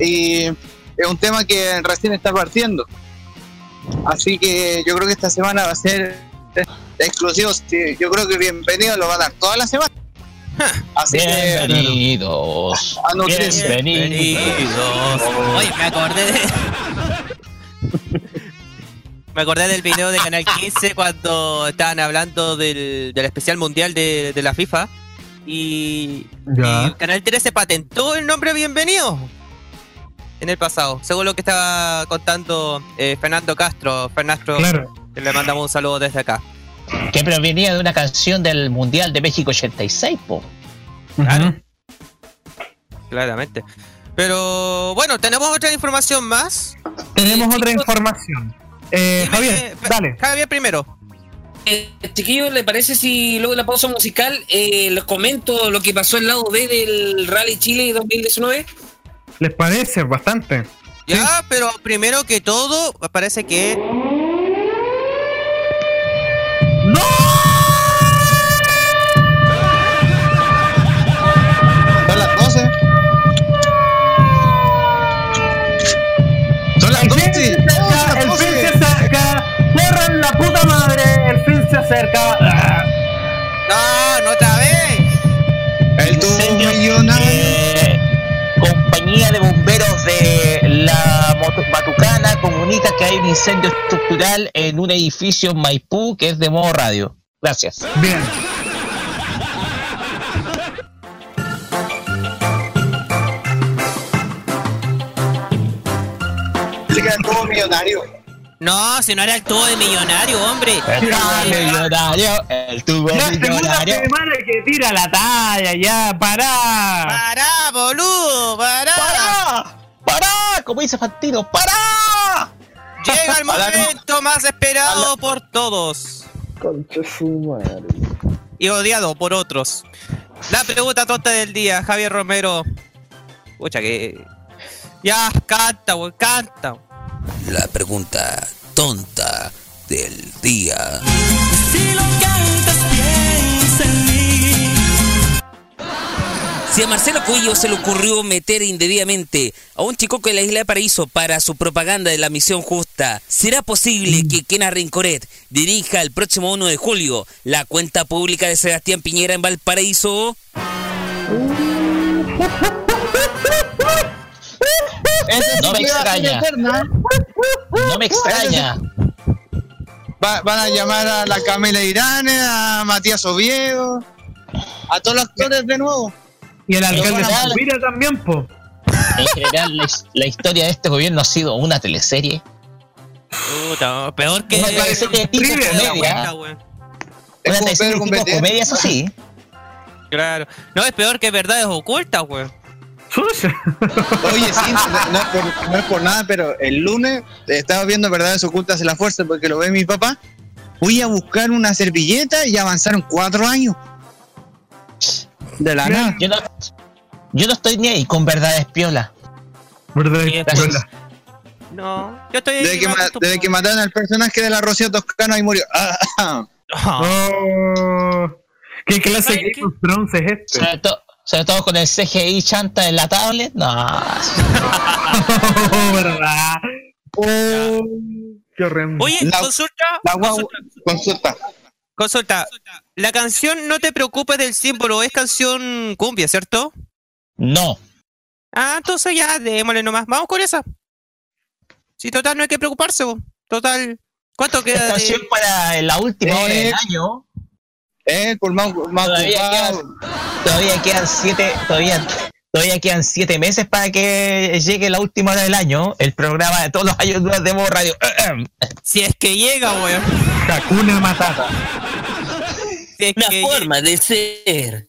y es un tema que recién está partiendo. Así que yo creo que esta semana va a ser exclusivo. Sí, Yo creo que bienvenido lo va a dar toda la semana. Así que Bienvenidos. a nutrirse. Bienvenidos. Oye, me acordé de. Me acordé del video de Canal 15 cuando estaban hablando del, del especial mundial de, de la FIFA y, y Canal 13 patentó el nombre Bienvenido en el pasado, según lo que estaba contando eh, Fernando Castro. Fernando, Claro. Le mandamos un saludo desde acá. Que provenía de una canción del Mundial de México 86, po. Ujú. Claramente. Pero bueno, tenemos otra información más. Tenemos otra chicos, información. Eh, dime- Javier, dale. Javier primero. Eh, chiquillos, ¿le parece si luego de la pausa musical eh, les comento lo que pasó en el lado B del Rally Chile 2019? ¿Les parece? Bastante. Ya, pero primero que todo, parece que la puta madre! El fin se acerca. Ah. No, no otra vez. El millonario. eh, compañía de bomberos de la Batucana comunica que hay un incendio estructural en un edificio en Maipú que es de modo radio. Gracias. Bien. Se queda el tubo millonario. No, si no era el tubo de millonario, hombre. El tubo millonario, el tubo La segunda millonario. semana que tira la talla, ya, pará. Pará, boludo, pará. ¡Para! ¡Para! Como dice Fantino, ¡para! Llega el momento más esperado por todos. Y odiado por otros. La pregunta tonta del día, Javier Romero. Pucha que. Ya, canta, wey, canta. La pregunta tonta del día. Si a Marcelo Cuello se le ocurrió meter indebidamente a un chico en la isla de Paraíso para su propaganda de la misión justa, ¿será posible que Kena Rincoret dirija el próximo 1 de julio la cuenta pública de Sebastián Piñera en Valparaíso? No me extraña. No me extraña. Va- van a llamar a la Camila Irán, a Matías Oviedo, a todos los actores de nuevo. Y el alcalde de también, po. En general, la, his- la historia de este gobierno ha sido una teleserie. Puta, peor que. Una teleserie tipo comedia. Una teleserie tipo comedia, eso sí. Claro. No, es peor que verdades ocultas, güey. Oye, sí, no, no es por, no es por nada, pero el lunes estaba viendo Verdades Ocultas en la Fuerza porque lo ve mi papá. Fui a buscar una servilleta y avanzaron cuatro años. De la nada. Yo no, yo no estoy ni ahí con verdades piola. ¿Verdad? Sí, Gracias. No, yo estoy. Desde que, ma- desde que mataron al personaje de la Rocío Toscano, ahí murió. Ah, ah. Oh, ¿Qué clase ¿Sabes de? Game es este? Sobre, to- sobre todo con el CGI chanta en la tablet. No. ¿verdad? Oh, qué. Oye, La- consulta, La consulta, consulta. consulta. La canción No te preocupes del símbolo es canción cumbia, ¿cierto? No. Ah, entonces ya, démosle nomás. Vamos con esa. Sí, total, no hay que preocuparse. Total. ¿Cuánto queda de.? canción para la última hora del Eh, año. El pulmón más Todavía ocupado. quedan, todavía quedan siete, todavía, todavía quedan siete meses para que llegue la última hora del año. El programa de todos los años de Modo Radio. Si es que llega, weón. Hakuna Matata. Si es Una que forma de ser.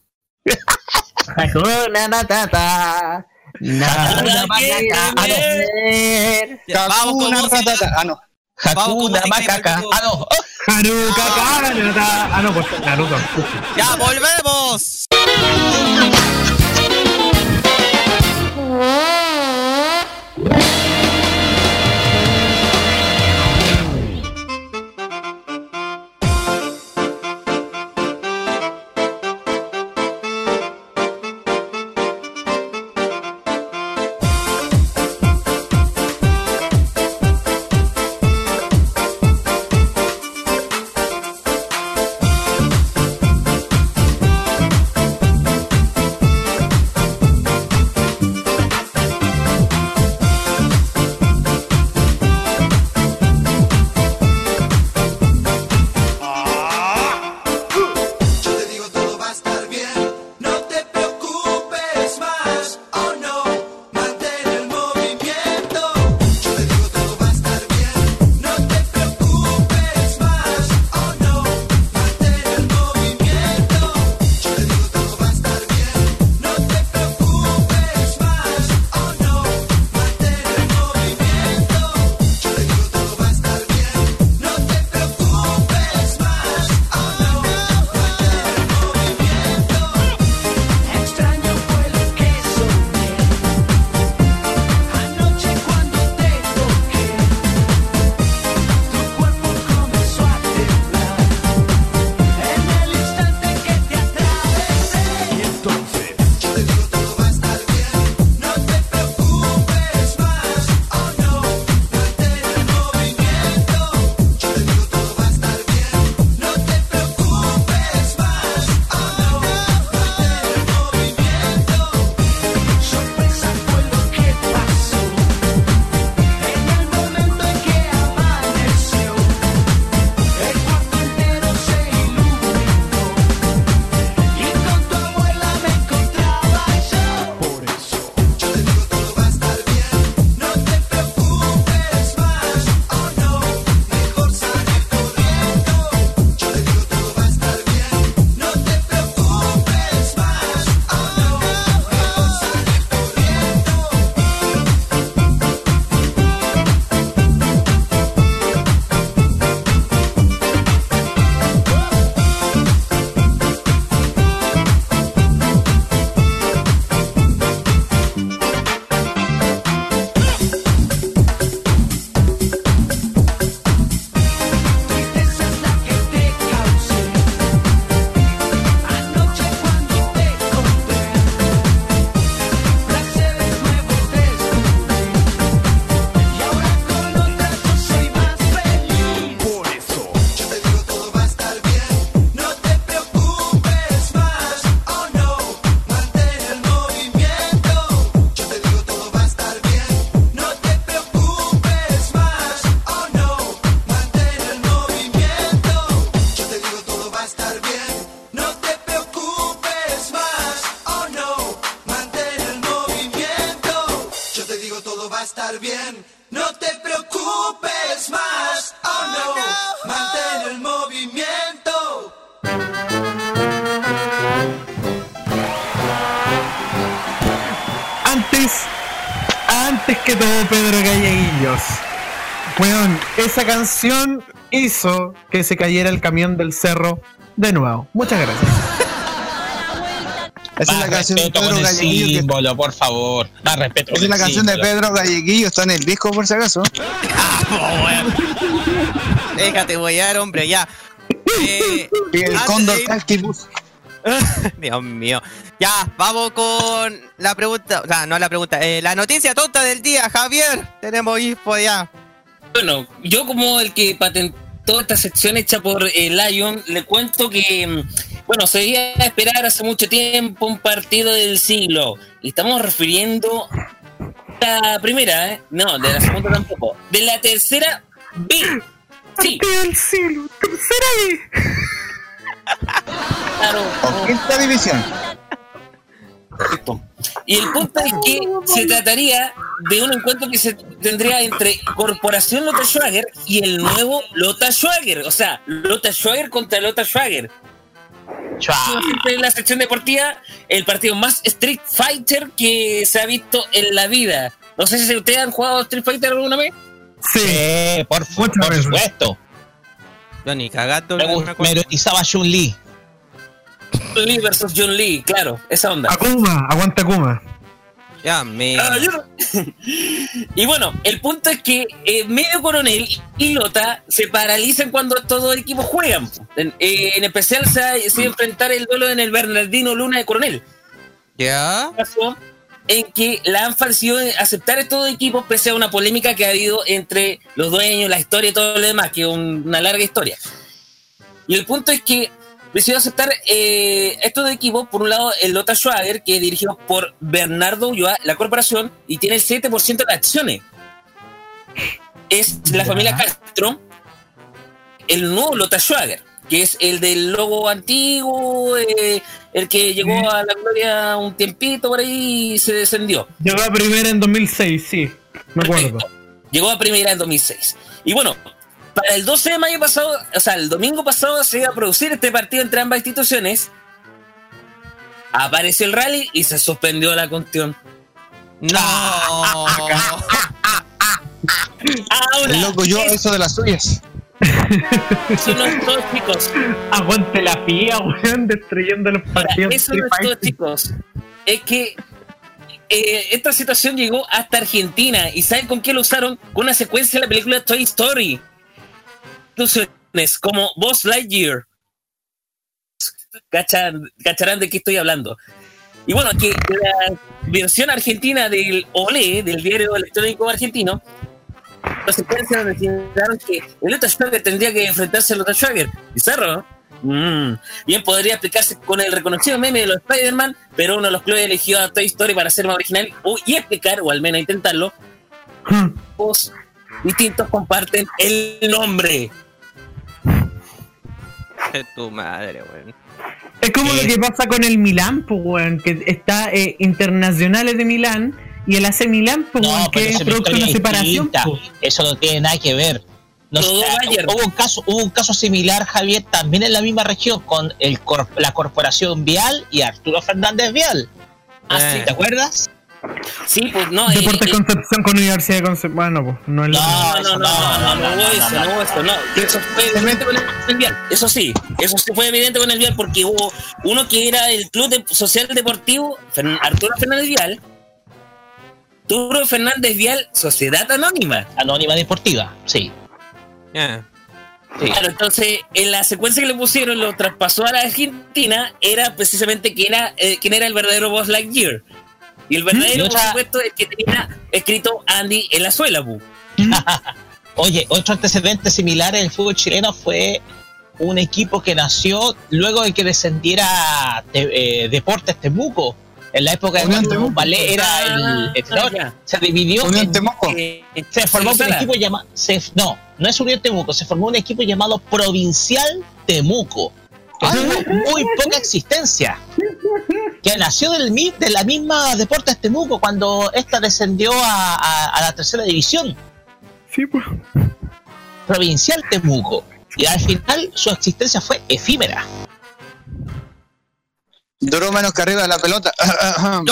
Hakuna Matata. Nada Vamos con música. Ah, no. Hakuna venimos. Ah, no. Haruka Kanata. Ah, no, pues Naruto. Ya volvemos. esa canción hizo que se cayera el camión del cerro de nuevo. Muchas gracias. Esa es la canción de Pedro Galleguillo. que- por favor. Más respeto. Esa es la canción de. Pedro Galleguillo, está en el disco por si acaso. Déjate boyar, hombre, ya. Eh, Y el Cóndor de Cactibus. Dios mío. Ya, vamos con la pregunta. O sea, no la pregunta. eh, la noticia tonta del día, Javier. Tenemos info ya. Bueno, yo como el que patentó esta sección hecha por eh, Lion, le cuento que, mm, bueno, se debía esperar hace mucho tiempo un partido del siglo. Y estamos refiriendo a la primera, ¿eh? No, de la segunda tampoco. De la tercera B. Sí, del cielo, tercera vez. claro. O quinta división. Correcto. Y el punto es que se trataría de un encuentro que se tendría entre Corporación Lota Schwager y el nuevo Lota Schwager. O sea, Lota Schwager contra Lota Schwager. En la sección deportiva, el partido más Street Fighter que se ha visto en la vida. No sé si ustedes han jugado Street Fighter alguna vez. Sí. Sí, por, por veces. supuesto. Yo ni cagando. Me, me erotizaba Chun-Li. Lee versus John Lee, claro, esa onda. Akuma, aguanta Akuma. Ya, me. Ah, y bueno, el punto es que eh, Medio Coronel y Lota se paralizan cuando todos los equipos juegan. En, eh, en especial se va, se va a enfrentar el duelo en el Bernardino Luna de Coronel. Ya. Pasó en que la ANFA decidió aceptar estos dos equipos pese a una polémica que ha habido entre los dueños, la historia y todo lo demás, que es un- una larga historia. Y el punto es que decidió aceptar eh, estos dos equipos, por un lado el Lota Schwager, que es dirigido por Bernardo Ulloa, la corporación, y tiene el 7% de las acciones. Es la familia Castro, el nuevo Lota Schwager, que es el del logo antiguo, eh, el que llegó a la gloria un tiempito por ahí y se descendió. Llegó a primera en 2006, sí. Me acuerdo. Llegó a primera en 2006. Y bueno, el 12 de mayo pasado, o sea, el domingo pasado se iba a producir este partido entre ambas instituciones. Apareció el rally y se suspendió la cuestión. No. Ahora, El loco yo, es- eso de las suyas. son los dos chicos. Aguante la FIA, weón, destruyendo los partidos. eso no es chicos. Es que eh, esta situación llegó hasta Argentina. ¿Y saben con qué lo usaron? Con una secuencia de la película Toy Story. Instituciones como Boss Lightyear. Cachan- cacharán de qué estoy hablando. Y bueno, que la versión argentina del OLE, del diario electrónico argentino, la secuencia donde señalaron que el Lota Schwager tendría que enfrentarse al Lota Schwager. Bizarro, ¿no? Mm. Bien podría explicarse con el reconocido meme de los Spider-Man, pero uno de los clubes eligió a Toy Story para ser más original o- y explicar, o al menos intentarlo, Hmm. Distintos comparten el nombre. De tu madre, weón. Es como lo que pasa con el Milán, pues, weón, que está eh, Internacionales de Milán y el AC Milán, pues, No, weón, pero que es producto de una separación. pues. Eso no tiene nada que ver. No Todo sé, Bayern. hubo un caso, hubo un caso similar, Javier, también en la misma región, con el cor- la corporación Vial y Arturo Fernández Vial. Ah, sí, ¿Te acuerdas? Sí, pues no. eh, Deportes eh, Concepción con Universidad de Concepción. Bueno, pues, no es lo No, No, no, no, no, no, no, hubo eso, no hubo eso, no. Eso fue evidente con el Vial. Eso sí, eso sí fue evidente con el Vial porque hubo uno que era el Club de- Social Deportivo Fern- Arturo Fernández Vial. Arturo Fernández Vial, Sociedad Anónima. Anónima Deportiva, sí. Sí. Claro, entonces en la secuencia que le pusieron, lo traspasó a la Argentina, era precisamente quién era, eh, quién era el verdadero Boss Lightyear. Y el verdadero, por supuesto, es que tenía escrito Andy en la suela, pu. Oye, otro antecedente similar en el fútbol chileno fue un equipo que nació luego de que descendiera te- eh, Deportes Temuco. En la época de Unión Temuco. Ballet era el Ah, ya. se dividió Unión en- Temuco. Eh, se formó un equipo llamado no no es Unión Temuco se formó un equipo llamado Provincial Temuco muy poca existencia que nació del de la misma Deportes Temuco cuando esta descendió a, a- a la tercera división Sí, pues. Provincial Temuco y al final su existencia fue efímera Duró menos que arriba de la pelota.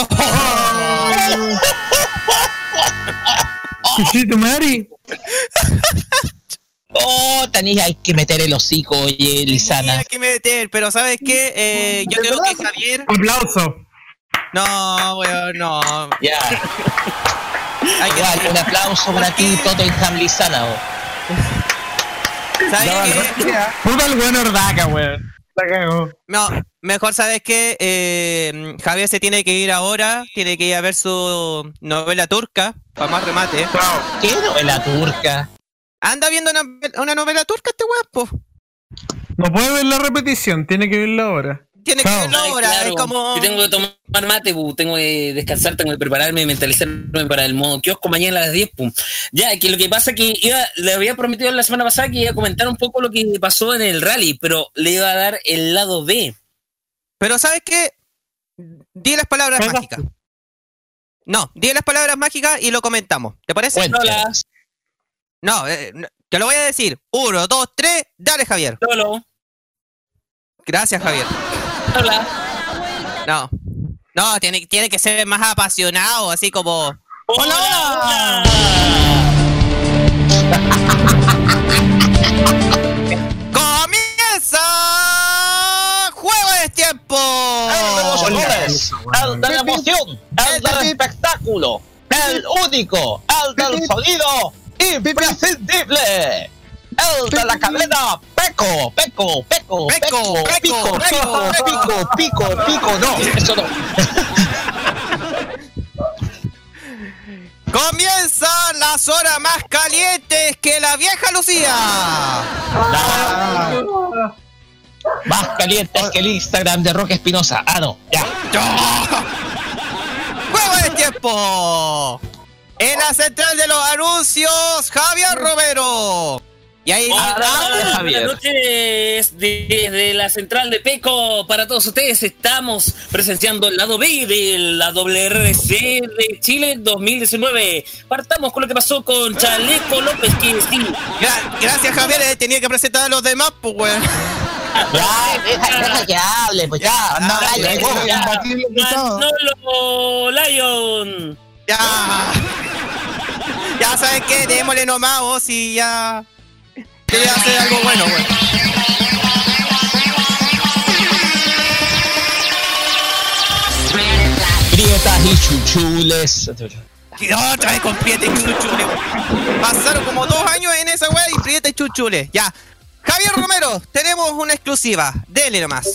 Chuchito Mari. Oh, Tanilla, hay que meter el hocico, oye, Lisana. Tenía que meter, pero ¿sabes qué? Eh, yo creo que Javier. Aplauso. No, weón, no. Ya. Hay que- Igual, un aplauso para ti, Tottenham Lisana. oh. ¿Sabes qué? Puta el buen Ordaca, weón. No, mejor sabes que eh, Javier se tiene que ir ahora, tiene que ir a ver su novela turca, para más remate. ¿Qué novela turca? Anda viendo una, una novela turca este weón, po. No puede ver la repetición, tiene que verla ahora. Tiene que Ay, ahora, claro, es como... que tengo que tomar mate, pu, tengo que descansar, tengo que prepararme, mentalizarme para el modo kiosco mañana a las 10. pu. Ya, que lo que pasa es que iba, le había prometido la semana pasada que iba a comentar un poco lo que pasó en el rally, pero le iba a dar el lado B. Pero ¿sabes qué? Di las palabras mágicas. No, di las palabras mágicas y lo comentamos. ¿Te parece? Hola, No, eh, no, te lo voy a decir. Uno, dos, tres, dale Javier. Lolo, Gracias Javier. hola. No. No, tiene, tiene que ser más apasionado, así como... Hola, hola. ¡Comienza! ¡Juego de tiempo! El de los goles, el de la emoción, el del espectáculo, el único, el del sonido imprescindible, el de la cadena Peco, Peco, Peco, Peco, Pico, Peco. Pico, Pico, Pico, no, eso no. Comienzan las horas más calientes que la vieja Lucía. Más caliente que el Instagram de Roque Espinosa. Ah, no, ya. ¡Juego de tiempo! En la central de los anuncios, Javier Romero. Y ahí Hola, Adelante, Javier. Buenas noches desde la central de Peco para todos ustedes. Estamos presenciando el lado B de la WRC de Chile 2019. Partamos con lo que pasó con Chaleco López, que sí, Gra- gracias Javier, eh, tenía que presentar a los demás, pues weón. Ya, deja, deja que hable, pues ya, no, Ah, ya, ya, ya. Lion. Ya. Sabes qué, démosle nomás vos y ya. Quería hacer algo bueno, weón. Grietas y chuchules. Y otra vez con Prieta y Chuchule. weón. Pasaron como dos años en esa weá y Prieta y Chuchule. Ya. Javier Romero, tenemos una exclusiva. Dele nomás.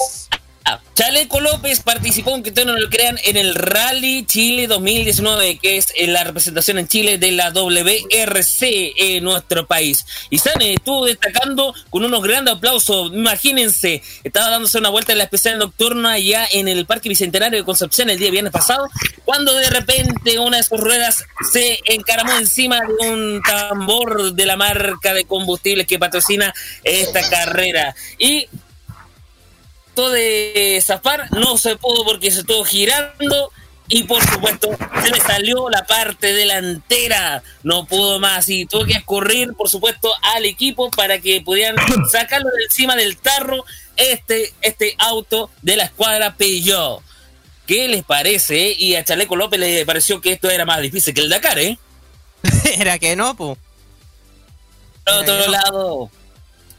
Chaleco López participó, aunque ustedes no lo crean, en el Rally Chile 2019, que es en la representación en Chile de la WRC en nuestro país. Y Sane estuvo destacando con unos grandes aplausos. Imagínense, estaba dándose una vuelta en la especial nocturna allá en el Parque Bicentenario de Concepción el día viernes pasado, cuando de repente una de sus ruedas se encaramó encima de un tambor de la marca de combustibles que patrocina esta carrera. Y trató de zafar, no se pudo porque se estuvo girando y por supuesto se le salió la parte delantera, no pudo más y tuvo que escurrir por supuesto al equipo para que pudieran sacarlo de encima del tarro este, este auto de la escuadra Peugeot. ¿Qué les parece? Y a Chaleco López le pareció que esto era más difícil que el Dakar, ¿eh? Era que no, pues. Por otro lado,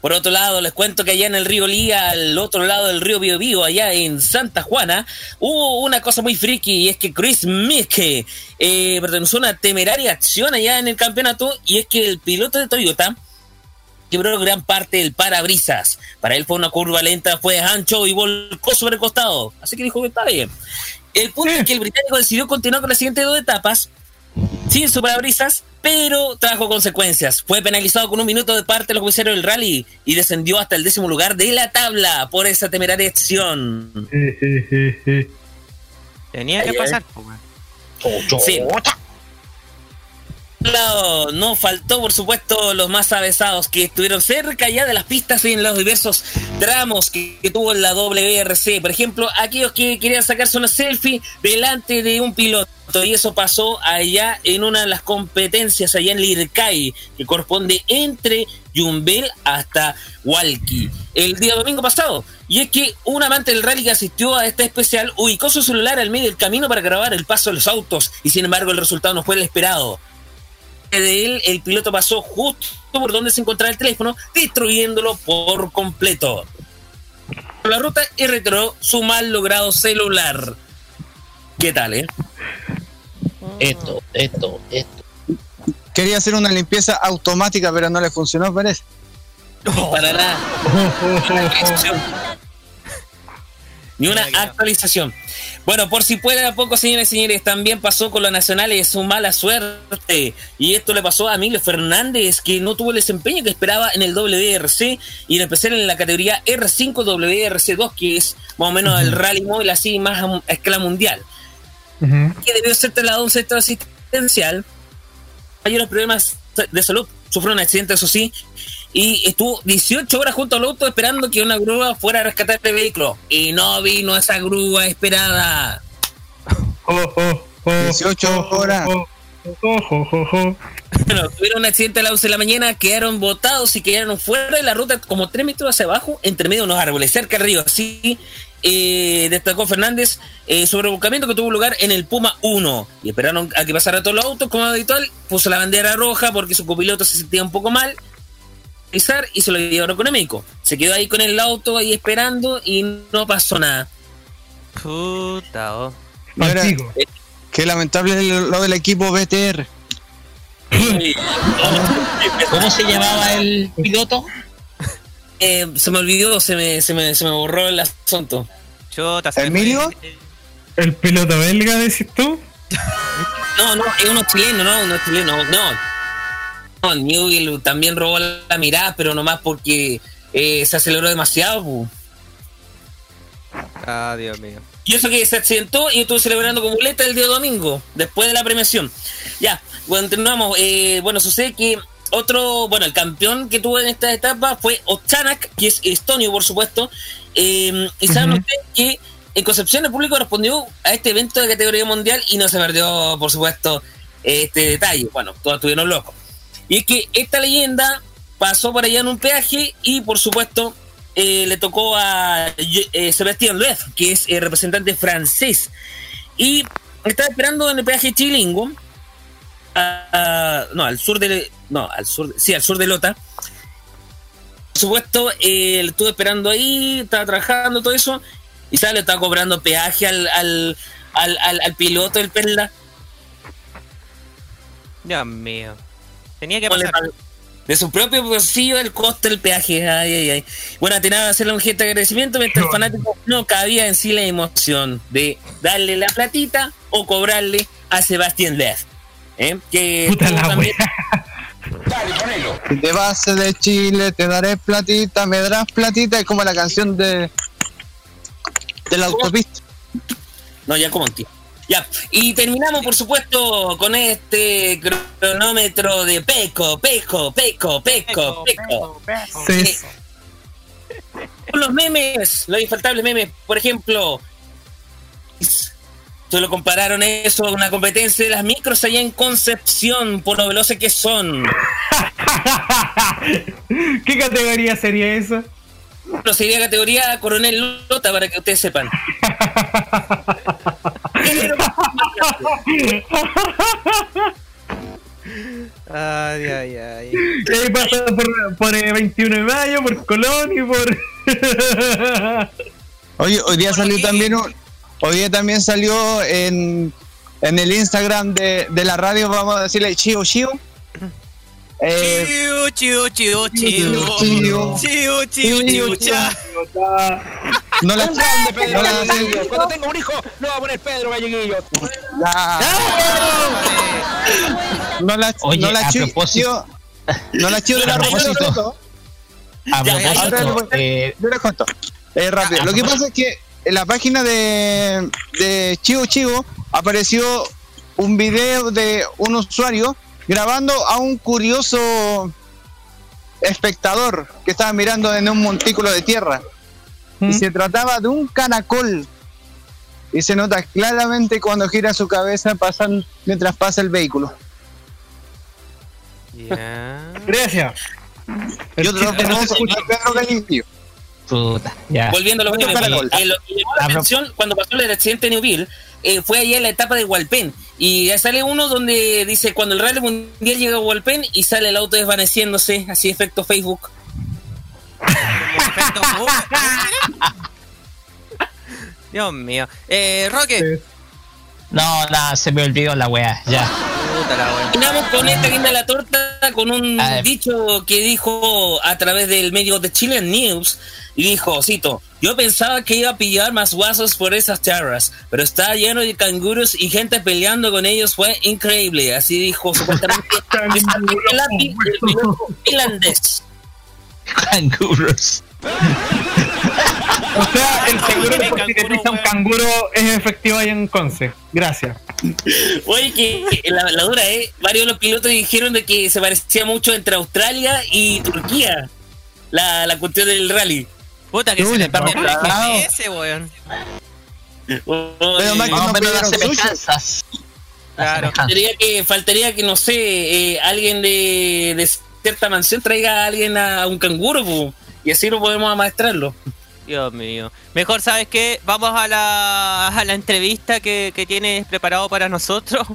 por otro lado, les cuento que allá en el río Lía, al otro lado del río Biobío, allá en Santa Juana, hubo una cosa muy friki y es que Chris Miske eh, a una temeraria acción allá en el campeonato y es que el piloto de Toyota quebró gran parte del parabrisas. Para él fue una curva lenta, fue ancho y volcó sobre el costado. Así que dijo que está bien. El punto es que el británico decidió continuar con las siguientes dos etapas sin su parabrisas, pero trajo consecuencias. Fue penalizado con un minuto de parte de los comisarios del rally y descendió hasta el décimo lugar de la tabla por esa temeraria acción. Tenía que pasar, weón. Sí. No faltó, por supuesto, los más avesados que estuvieron cerca ya de las pistas y en los diversos tramos que, tuvo la WRC. Por ejemplo, aquellos que querían sacarse una selfie delante de un piloto. Y eso pasó allá en una de las competencias, allá en Lircay, que corresponde entre Yumbel hasta Walkie, el día domingo pasado. Y es que un amante del rally que asistió a este especial ubicó su celular al medio del camino para grabar el paso de los autos, y sin embargo el resultado no fue el esperado. De él, el piloto pasó justo por donde se encontraba el teléfono, destruyéndolo por completo. La ruta y retiró su mal logrado celular. ¿Qué tal, eh? Esto, esto, esto. Quería hacer una limpieza automática, pero no le funcionó, parece. Para nada. Ni una actualización. Bueno, por si puede a poco, señores y señores, también pasó con los nacionales su mala suerte. Y esto le pasó a Emilio Fernández, que no tuvo el desempeño que esperaba en el WRC y en especial en la categoría R5 WRC2, que es más o menos el rally móvil así más a, a escala mundial. Que debió ser trasladado a un centro asistencial. Hay unos problemas de salud, sufrió un accidente, eso sí, y estuvo 18 horas junto al auto esperando que una grúa fuera a rescatar el vehículo. Y no vino esa grúa esperada. 18 horas. Bueno, tuvieron un accidente a las 11 de la mañana, quedaron botados y quedaron fuera de la ruta como 3 metros hacia abajo, entre medio de unos árboles, cerca del río. Así eh, destacó Fernández eh, sobre el volcamiento que tuvo lugar en el Puma 1. Y esperaron a que pasara todos los autos como habitual. Puso la bandera roja porque su copiloto se sentía un poco mal pisar y se lo llevaron con México. Se quedó ahí con el auto ahí esperando y no pasó nada. Puta, oh. Mira, qué lamentable lo del equipo BTR. ¿Cómo se llamaba el piloto? Eh, se me olvidó, se me, se, me, se me borró el asunto. Chota, ¿Emilio? ¿El piloto belga, decís tú? No, no, es uno chileno, no, uno chileno, no. No, Newell también robó la mirada, pero nomás porque eh, se aceleró demasiado. pu. Ah, Dios mío. Y eso que se accidentó y estuve celebrando con muleta el día domingo, después de la premiación. Ya, bueno, continuamos. Eh, bueno, sucede que otro, bueno, el campeón que tuvo en esta etapa fue Ochanak, que es estonio, por supuesto. Eh, y saben ustedes que en Concepción el público respondió a este evento de categoría mundial y no se perdió, por supuesto, este detalle. Bueno, todos estuvieron locos. Y es que esta leyenda pasó por allá en un peaje y, por supuesto, eh, le tocó a eh, Sebastián Loeb, que es el representante francés. Y estaba esperando en el peaje chilingo, no, al sur de, no, al sur, sí, al sur de Lota. Por supuesto, eh, lo estuve esperando ahí, estaba trabajando, todo eso, y sale, estaba cobrando peaje al, al, al, al, al piloto del Perla. Dios mío. Tenía que pasar. De su propio bolsillo el costo del peaje. Ay, ay, ay. Bueno, tenía que hacerle un gesto de agradecimiento mientras el fanático no cabía en sí la emoción de darle la platita o cobrarle a Sebastián Leff. ¿eh? Que Puta la también- Si te vas de Chile, te daré platita, me darás platita. Es como la canción de, de la autopista. No, ya como un tío. Ya, y terminamos, por supuesto, con este cronómetro de Peco, Peco, Peco, Peco, Peco. Sí. Con los memes, los infaltables memes, por ejemplo, solo compararon eso a una competencia de las micros allá en Concepción, por lo veloces que son. ¿Qué categoría sería esa? Bueno, sería categoría Coronel Lota para que ustedes sepan. Ay, ay, ay. Y ahí pasa por, por eh, 21 de mayo, por Colón y por. Oye, hoy día salió también un, hoy día también salió en, en el Instagram de, de la radio, vamos a decirle chivo chivo. Eh, Chiu, chiu, chiu, chiu. Chiu, Chiu, chiu, chiu, no la, Grande Pedro no la- Galleguillo. Cuando tenga un hijo, lo va a poner Pedro Galleguillo. la- no la, Oye, no la a propósito- chivo- no la chivo de la propósito. A propósito, eh, Yo les cuento. Eh, rápido. Lo que pasa es que en la página de, de Chivo Chivo apareció un video de un usuario grabando a un curioso espectador que estaba mirando en un montículo de tierra. Y se trataba de un caracol. Y se nota claramente cuando gira su cabeza pasan, mientras pasa el vehículo. Ya. Gracias. Y otro chiste no famoso, se escucha. Pedro Galillo. puta, ya. Volviendo a los memes, caracol. eh, lo que llamó la cuando pasó el accidente de Newville eh, fue allá en la etapa de Hualpén. Y ya sale uno donde dice cuando el rally mundial llega a Walpen y sale el auto desvaneciéndose, así efecto Facebook. Dios mío. Eh, Roque. No, nada, se me olvidó la weá, ya. Puta la wea. Terminamos con esta guinda la torta con un A ver. dicho que dijo a través del medio de Chilean News y dijo, cito, yo pensaba que iba a pillar más guasos por esas tierras, pero está lleno de canguros y gente peleando con ellos, fue increíble, así dijo supuestamente el finlandés. Canguros. O sea, el seguro de por si te pisa un canguro es efectivo ahí en Conce. Gracias. Oye, que que la, la dura, ¿eh? Varios de los pilotos dijeron de que se parecía mucho entre Australia y Turquía, la, la cuestión del rally. Puta que se le perdió el weón. Que Más o no las semejanzas. Claro. Faltaría que, faltaría que no sé, eh, alguien de, de cierta mansión traiga a alguien a un canguro, po, y así lo podemos amaestrarlo. Dios mío. Mejor, ¿sabes qué? Vamos a la, a la entrevista que, que tienes preparado para nosotros.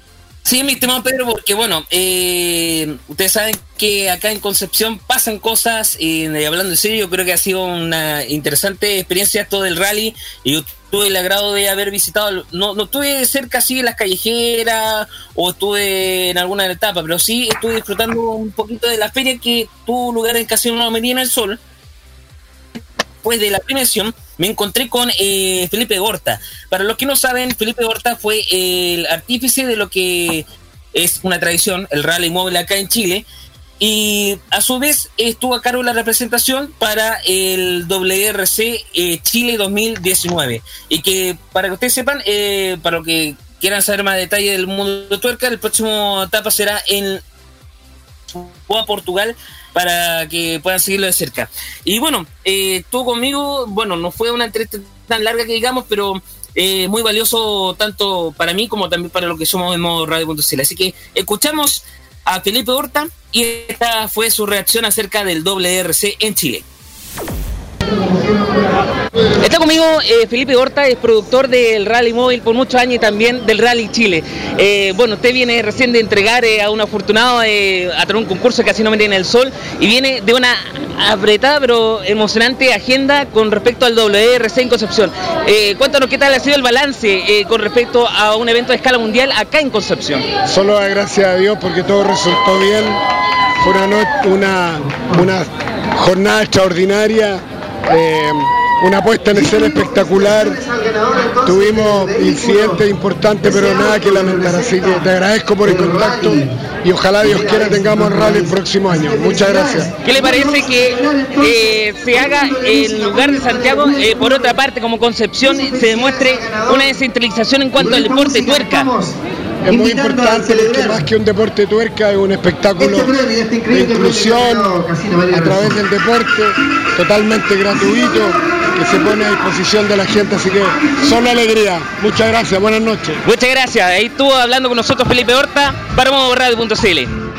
Sí, mi estimado Pedro, porque bueno, eh, ustedes saben que acá en Concepción pasan cosas, y eh, hablando en serio, yo creo que ha sido una interesante experiencia esto del rally, y yo tuve el agrado de haber visitado, no, no estuve cerca así de las callejeras, o estuve en alguna etapa, pero sí estuve disfrutando un poquito de la feria que tuvo lugar en Casino Medina del Sol, después de la premiación, me encontré con eh, Felipe Horta. Para los que no saben, Felipe Horta fue el artífice de lo que es una tradición, el rally móvil acá en Chile. Y a su vez estuvo a cargo de la representación para el WRC eh, Chile 2019. Y que para que ustedes sepan, eh, para los que quieran saber más detalle del mundo de tuerca, el próximo etapa será en a Portugal para que puedan seguirlo de cerca. Y bueno, eh, estuvo conmigo, bueno, no fue una entrevista tan larga que digamos, pero eh, muy valioso tanto para mí como también para lo que somos en modo radio.cl. Así que escuchamos a Felipe Horta y esta fue su reacción acerca del WRC en Chile. Está conmigo eh, Felipe Horta, es productor del Rally Móvil por muchos años y también del Rally Chile. Eh, bueno, usted viene recién de entregar eh, a un afortunado a tener un concurso que así no me tiene el sol y viene de una apretada pero emocionante agenda con respecto al WRC en Concepción. Cuéntanos qué tal ha sido el balance con respecto a un evento de escala mundial acá en Concepción. Solo gracias a Dios porque todo resultó bien. Fue una, una jornada extraordinaria, eh, una puesta en escena espectacular. Tuvimos incidentes importantes, pero nada que lamentar. Así que te agradezco por el contacto y ojalá Dios quiera tengamos rally el próximo año. Muchas gracias. ¿Qué le parece que eh, se haga en lugar de Santiago, eh, por otra parte, como Concepción, se demuestre una descentralización en cuanto al deporte tuerca? Es muy importante porque más que un deporte tuerca es un espectáculo de inclusión a través del deporte, totalmente gratuito, que se pone a disposición de la gente, así que solo alegría. Muchas gracias, buenas noches. Muchas gracias. Ahí estuvo hablando con nosotros Felipe Horta para modoradio.cl.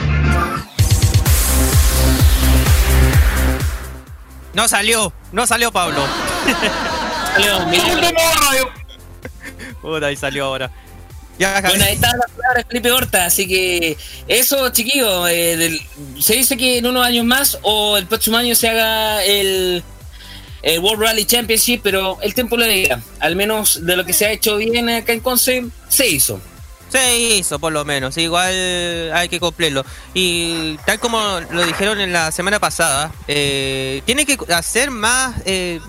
No salió, no salió Pablo. Puta, ahí salió ahora. Ya. Bueno, ahí está la palabra de Felipe Horta, así que eso, chiquillos, eh, del- se dice que en unos años más o el próximo año se haga el, el World Rally Championship, pero el tiempo lo diga. Al menos de lo que se ha hecho bien acá en Conce, se hizo. Se hizo, por lo menos. Igual hay que cumplirlo. Y tal como lo dijeron en la semana pasada, eh, tiene que hacer más eh,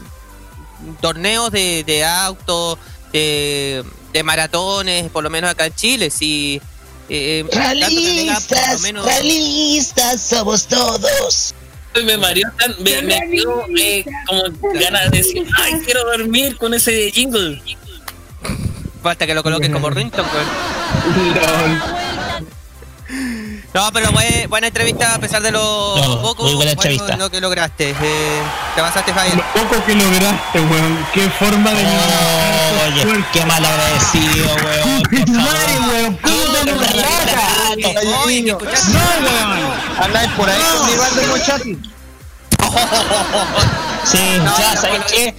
torneos de, de auto, de, de maratones, por lo menos acá en Chile. Si, eh, tanto que tenga por lo menos- realistas somos todos. Me mareó tan, me, me dio eh, como ganas de decir, ay, quiero dormir con ese jingle. Falta que lo coloques como ringtone, pues. No, pero bue- buena entrevista a pesar de lo No, poco muy buena bueno, entrevista. lo que lograste. Eh, te pasaste, Javier. Lo poco que lograste, weón. Qué forma de. Oye, qué mal agradecido, weón. Favor. weón. Puta. Oye, escuchaste. No, weón. Andáis por ahí con Rivaldo Mochati. Sí, No, ya, no, ¿sabes no. qué?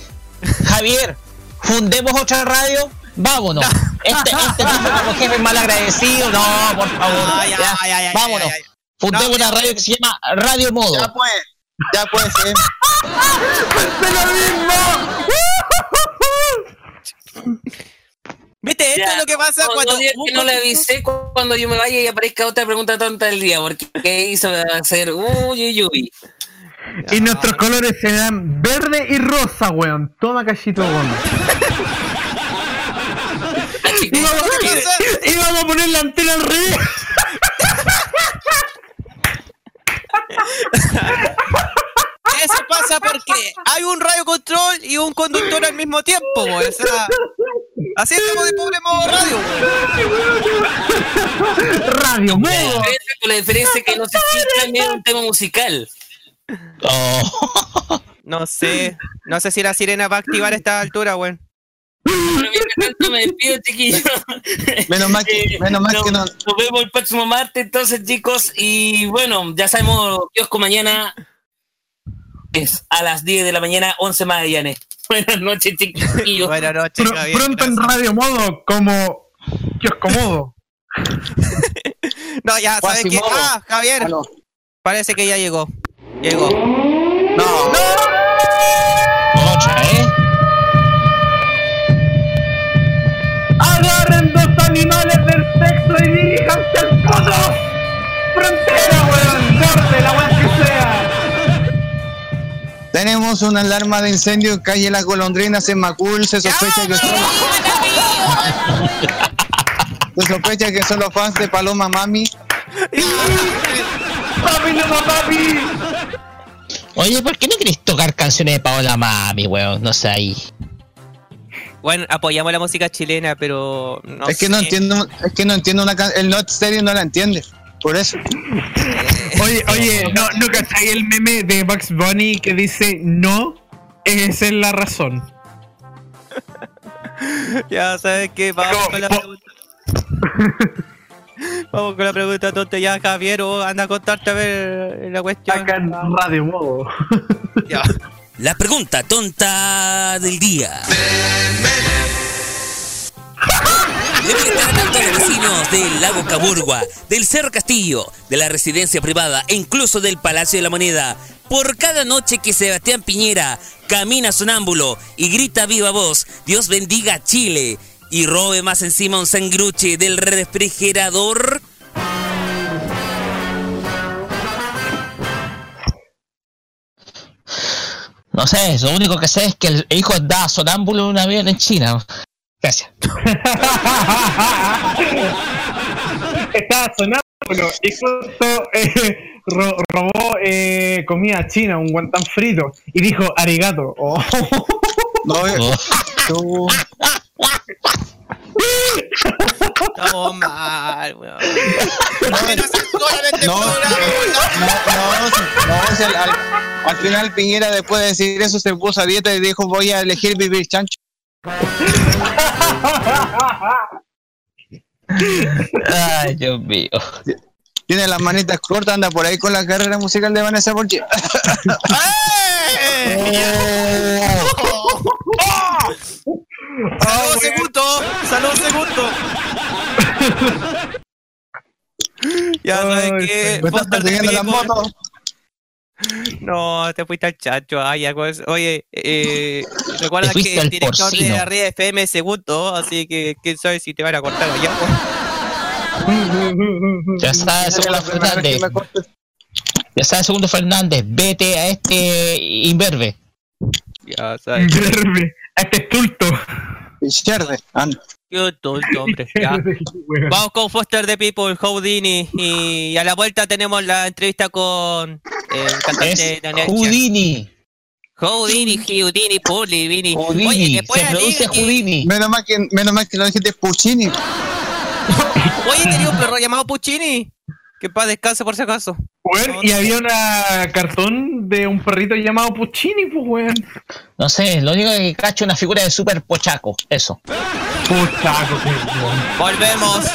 Javier, fundemos otra radio, vámonos. este, este tipo como jefe mal agradecido, no, por favor. Ya, ya, ya, vámonos. Fundemos No, una radio que se llama Radio Modo. Ya pues, ya pues, eh. ¿Viste? Esto Ya, es lo que pasa no, cuando. no no le avisé cu- cuando yo me vaya y aparezca otra pregunta tonta del día, porque ¿qué hizo hacer? Uy, uy, uy. Y nuestros colores serán verde y rosa, weón. Toma cachito, weón. Y vamos, a- y vamos a poner la antena al revés. Eso pasa porque hay un radio control y un conductor al mismo tiempo. O sea, así estamos de pobre modo radio. Radio La Modo. diferencia, con la diferencia que no se filtra ni un tema musical. Oh. No sé. No sé si la sirena va a activar a esta altura, weón. Mientras tanto me despido, chiquillos. Menos mal que, Eh, menos mal nos, que no. nos vemos el próximo martes, entonces, chicos. Y bueno, ya sabemos, kiosco mañana es a las 10 de la mañana, 11 Magallanes. Buenas noches, chiquillos. Buenas noches, Pr- Javier. pronto en gracias. Radio Modo como Kiosco Modo. No, ya, ¿sabes qué? Ah, Javier. No. Parece que ya llegó. Llegó. No. Otra, ¿eh? Animales del sexo y diríjanse al fondo. Frontera, weón. Norte, la weón que sea. Tenemos una alarma de incendio en calle Las Golondrinas en Macul. Se sospecha que son. Se sospecha que son los fans de Paloma Mami. Papi, no papi. Oye, ¿por qué no querés tocar canciones de Paola Mami, weón? No sé ahí. Bueno, apoyamos la música chilena, pero no es que no entiendo, es que no entiendo una can- el not stereo no la entiende. Por eso. Oye, oye, no, no cachai el meme de Bugs Bunny que dice no, esa es la razón. Ya sabes que vamos No, con la pregunta. Vamos con la pregunta tonta ya, Javier, o anda a contarte a ver la cuestión. Acá en Radio Modo. Ya. La pregunta tonta del día. Le preguntarán a todos los vecinos del lago Caburgua, del Cerro Castillo, de la residencia privada e incluso del Palacio de la Moneda. Por cada noche que Sebastián Piñera camina sonámbulo y grita viva voz, Dios bendiga a Chile y robe más encima un sangruche del refrigerador. No sé, lo único que sé es que el hijo da sonámbulo en un avión en China. Gracias. Estaba sonando y justo eh, ro- robó eh, comida china, un guantán frito, y dijo arigato. Oh. No, eh, Oh. Estamos mal, weón. No, no, no, no, al, al- al final Piñera después de decir eso se puso a dieta y dijo voy a elegir vivir chancho. Ay, Dios mío. Tiene las manitas cortas, anda por ahí con la carrera musical de Vanessa Porchi. Saludos segundo, saludos segundo. ya sabes que Me están persiguiendo las motos. No, te fuiste al chacho. Ay, pues, oye, eh, recuerda Te fuiste que el al director de la red FM es segundo, así que quién sabe si te van a cortar allá. pues. Ya sabes, segundo Fernández. Ya sabes, segundo Fernández. Vete a este imberbe. Ya sabes. Este estulto. Picherde, anda. Qué tonto, hombre. Ya. Vamos con Foster the People, Houdini. Y a la vuelta tenemos la entrevista con eh, el cantante Es Daniel Houdini. Houdini, Houdini, Puli, Vini. Oye, Houdini. después Se produce que- Houdini. Menos mal que, menos mal que no dijiste Puccini. Oye, tenía un perro llamado Puccini. Que paz descanse por si acaso. Y había una cartón de un perrito llamado Puccini, pues, weón. No sé, lo único que cacho es una figura de super pochaco. Eso. Puchaco, qué weón. Volvemos.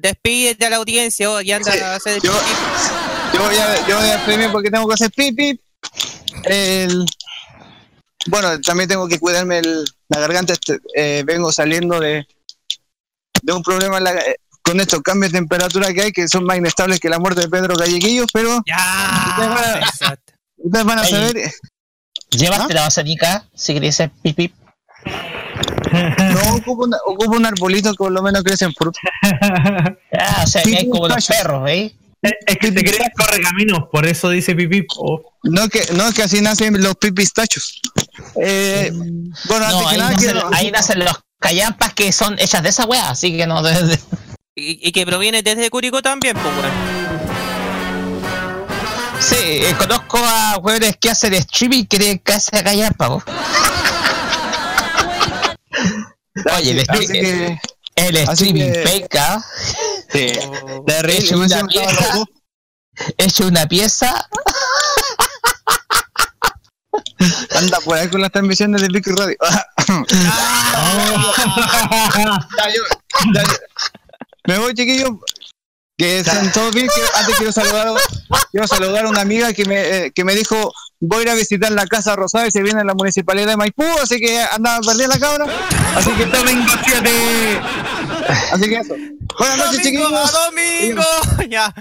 Despídete a la audiencia, oh, ya anda a hacer yo, yo voy a, yo voy a despedirme porque tengo que hacer pipi. El, bueno, también tengo que cuidarme el- la garganta. este, eh, vengo saliendo de, de un problema en la- eh, con estos cambios de temperatura que hay, que son más inestables que la muerte de Pedro Galleguillo, pero ustedes van a, ustedes van a saber. ¿Ah? Llévate la basanica si quieres hacer pipí. No, ocupo, una- ocupo un arbolito que por lo menos crece en fruta. Ah, o sea, que hay como los perros, ¿eh? Es que te crees corre caminos, por eso dice pipí. oh. No es que, no que así nacen los pipistachos. Eh, bueno, No, antes que ahí, nada, nacen, quiero- ahí nacen los callampas que son hechas de esa wea, así que no. de- de- Y, y que proviene desde Curicó también, pues bueno. Sí, eh, conozco a weones que hacen streaming que creen que hace callampa, po. Oye, el Así que- el streaming que- peca. Sí, terrible, Hecho una pieza, hecho una pieza. Anda por ahí con las transmisiones de Vicky Radio. Ya, yo- ya, yo- Me voy, chiquillos. Que están todos bien. que antes quiero saludar, quiero saludar a una amiga que me, eh, que me dijo: Voy a ir a visitar la Casa Rosada y se viene en la municipalidad de Maipú. Así que andaba perdida la cabra. Así que domingo 7. Así que eso. Buenas noches, chiquillos. domingo, ya.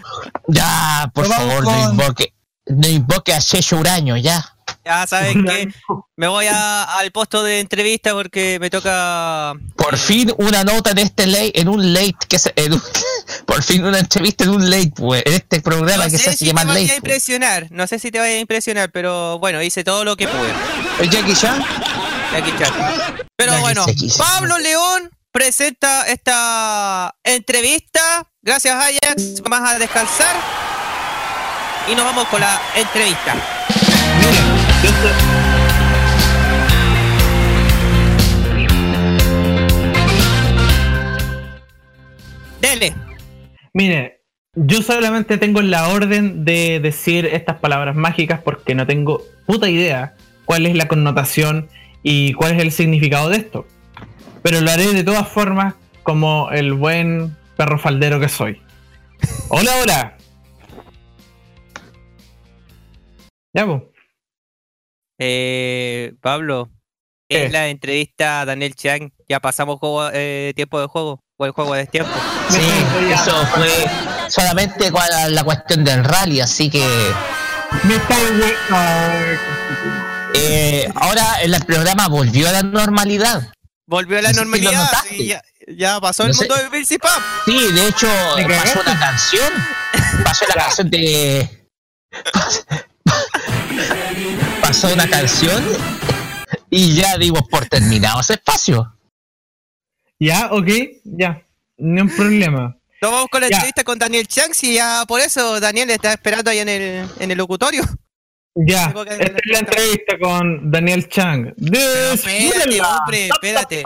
Ya, por Nos favor, no invoque, no invoque a Checho Uraño, ya. Ya saben que me voy a- al puesto de entrevista porque me toca. Por fin una nota en este late, en un late, que se, en un- por fin una entrevista en un late, pues, en este programa No que sé se hace si te vaya a late. pues. impresionar, no sé si te vaya a impresionar, pero bueno, hice todo lo que pude. ¿El Jackie Chan? Jackie Chan. Pero Jackie bueno, Jackie. Pablo León presenta esta entrevista. Gracias, Ajax. Vamos a descansar. Y nos vamos con la entrevista. Dele. Mire, yo solamente tengo la orden de decir estas palabras mágicas porque no tengo puta idea cuál es la connotación y cuál es el significado de esto. Pero lo haré de todas formas como el buen perro faldero que soy. Hola, hola. Ya, pues. Eh, Pablo, ¿Qué? es la entrevista a Daniel Chang. Ya pasamos juego, eh, tiempo de juego o el juego de tiempo. Sí, eso fue solamente con la, la cuestión del rally, así que eh, ahora el programa volvió a la normalidad. Volvió a la No si normalidad. sí, ya, ya pasó el No sé. mundo de Bill Pap. Sí, de hecho, pasó una canción. Pasó la canción de. Pasó una canción y ya dimos por terminado ese espacio. Ya, ok, ya. Ni un problema. Nos vamos con la Ya. entrevista con Daniel Chang. Y ya por eso Daniel está esperando ahí en el, en el locutorio. Ya, esta es la entrevista con Daniel Chang. Espérate, hombre, espérate.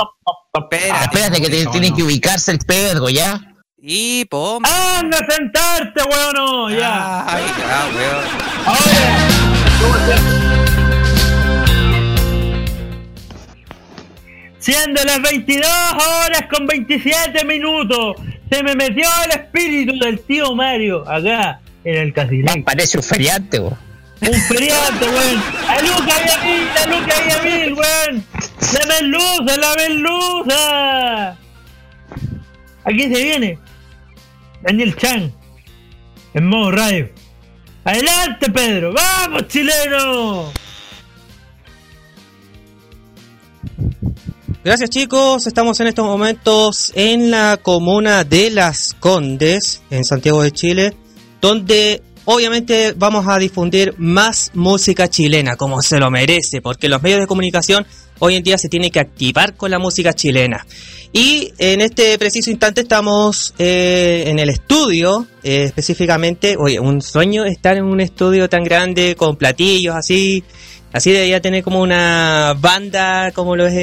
Espérate. Espérate que te- no, tiene no. que ubicarse el Pedro, ¿ya? Y pom. ¡Anda a sentarte, weón! Ya. Ay, ya, weón. Ahora. Siendo las 22 horas con 27 minutos, se me metió el espíritu del tío Mario acá en el Casilén. Parece un feriante, bo. Un feriante, weón. ¡A Luca y a mí! ¡A Luca y a mí, weón! ¡La merluza, la merluza! Aquí se viene. Daniel Chan. En modo radio. ¡Adelante, Pedro! ¡Vamos, chileno! Gracias chicos, estamos en estos momentos en la comuna de Las Condes, en Santiago de Chile, donde obviamente vamos a difundir más música chilena, como se lo merece, porque los medios de comunicación hoy en día se tienen que activar con la música chilena. Y en este preciso instante estamos eh, en el estudio, eh, específicamente, oye, un sueño estar en un estudio tan grande, con platillos así, Así debería tener como una banda, como lo es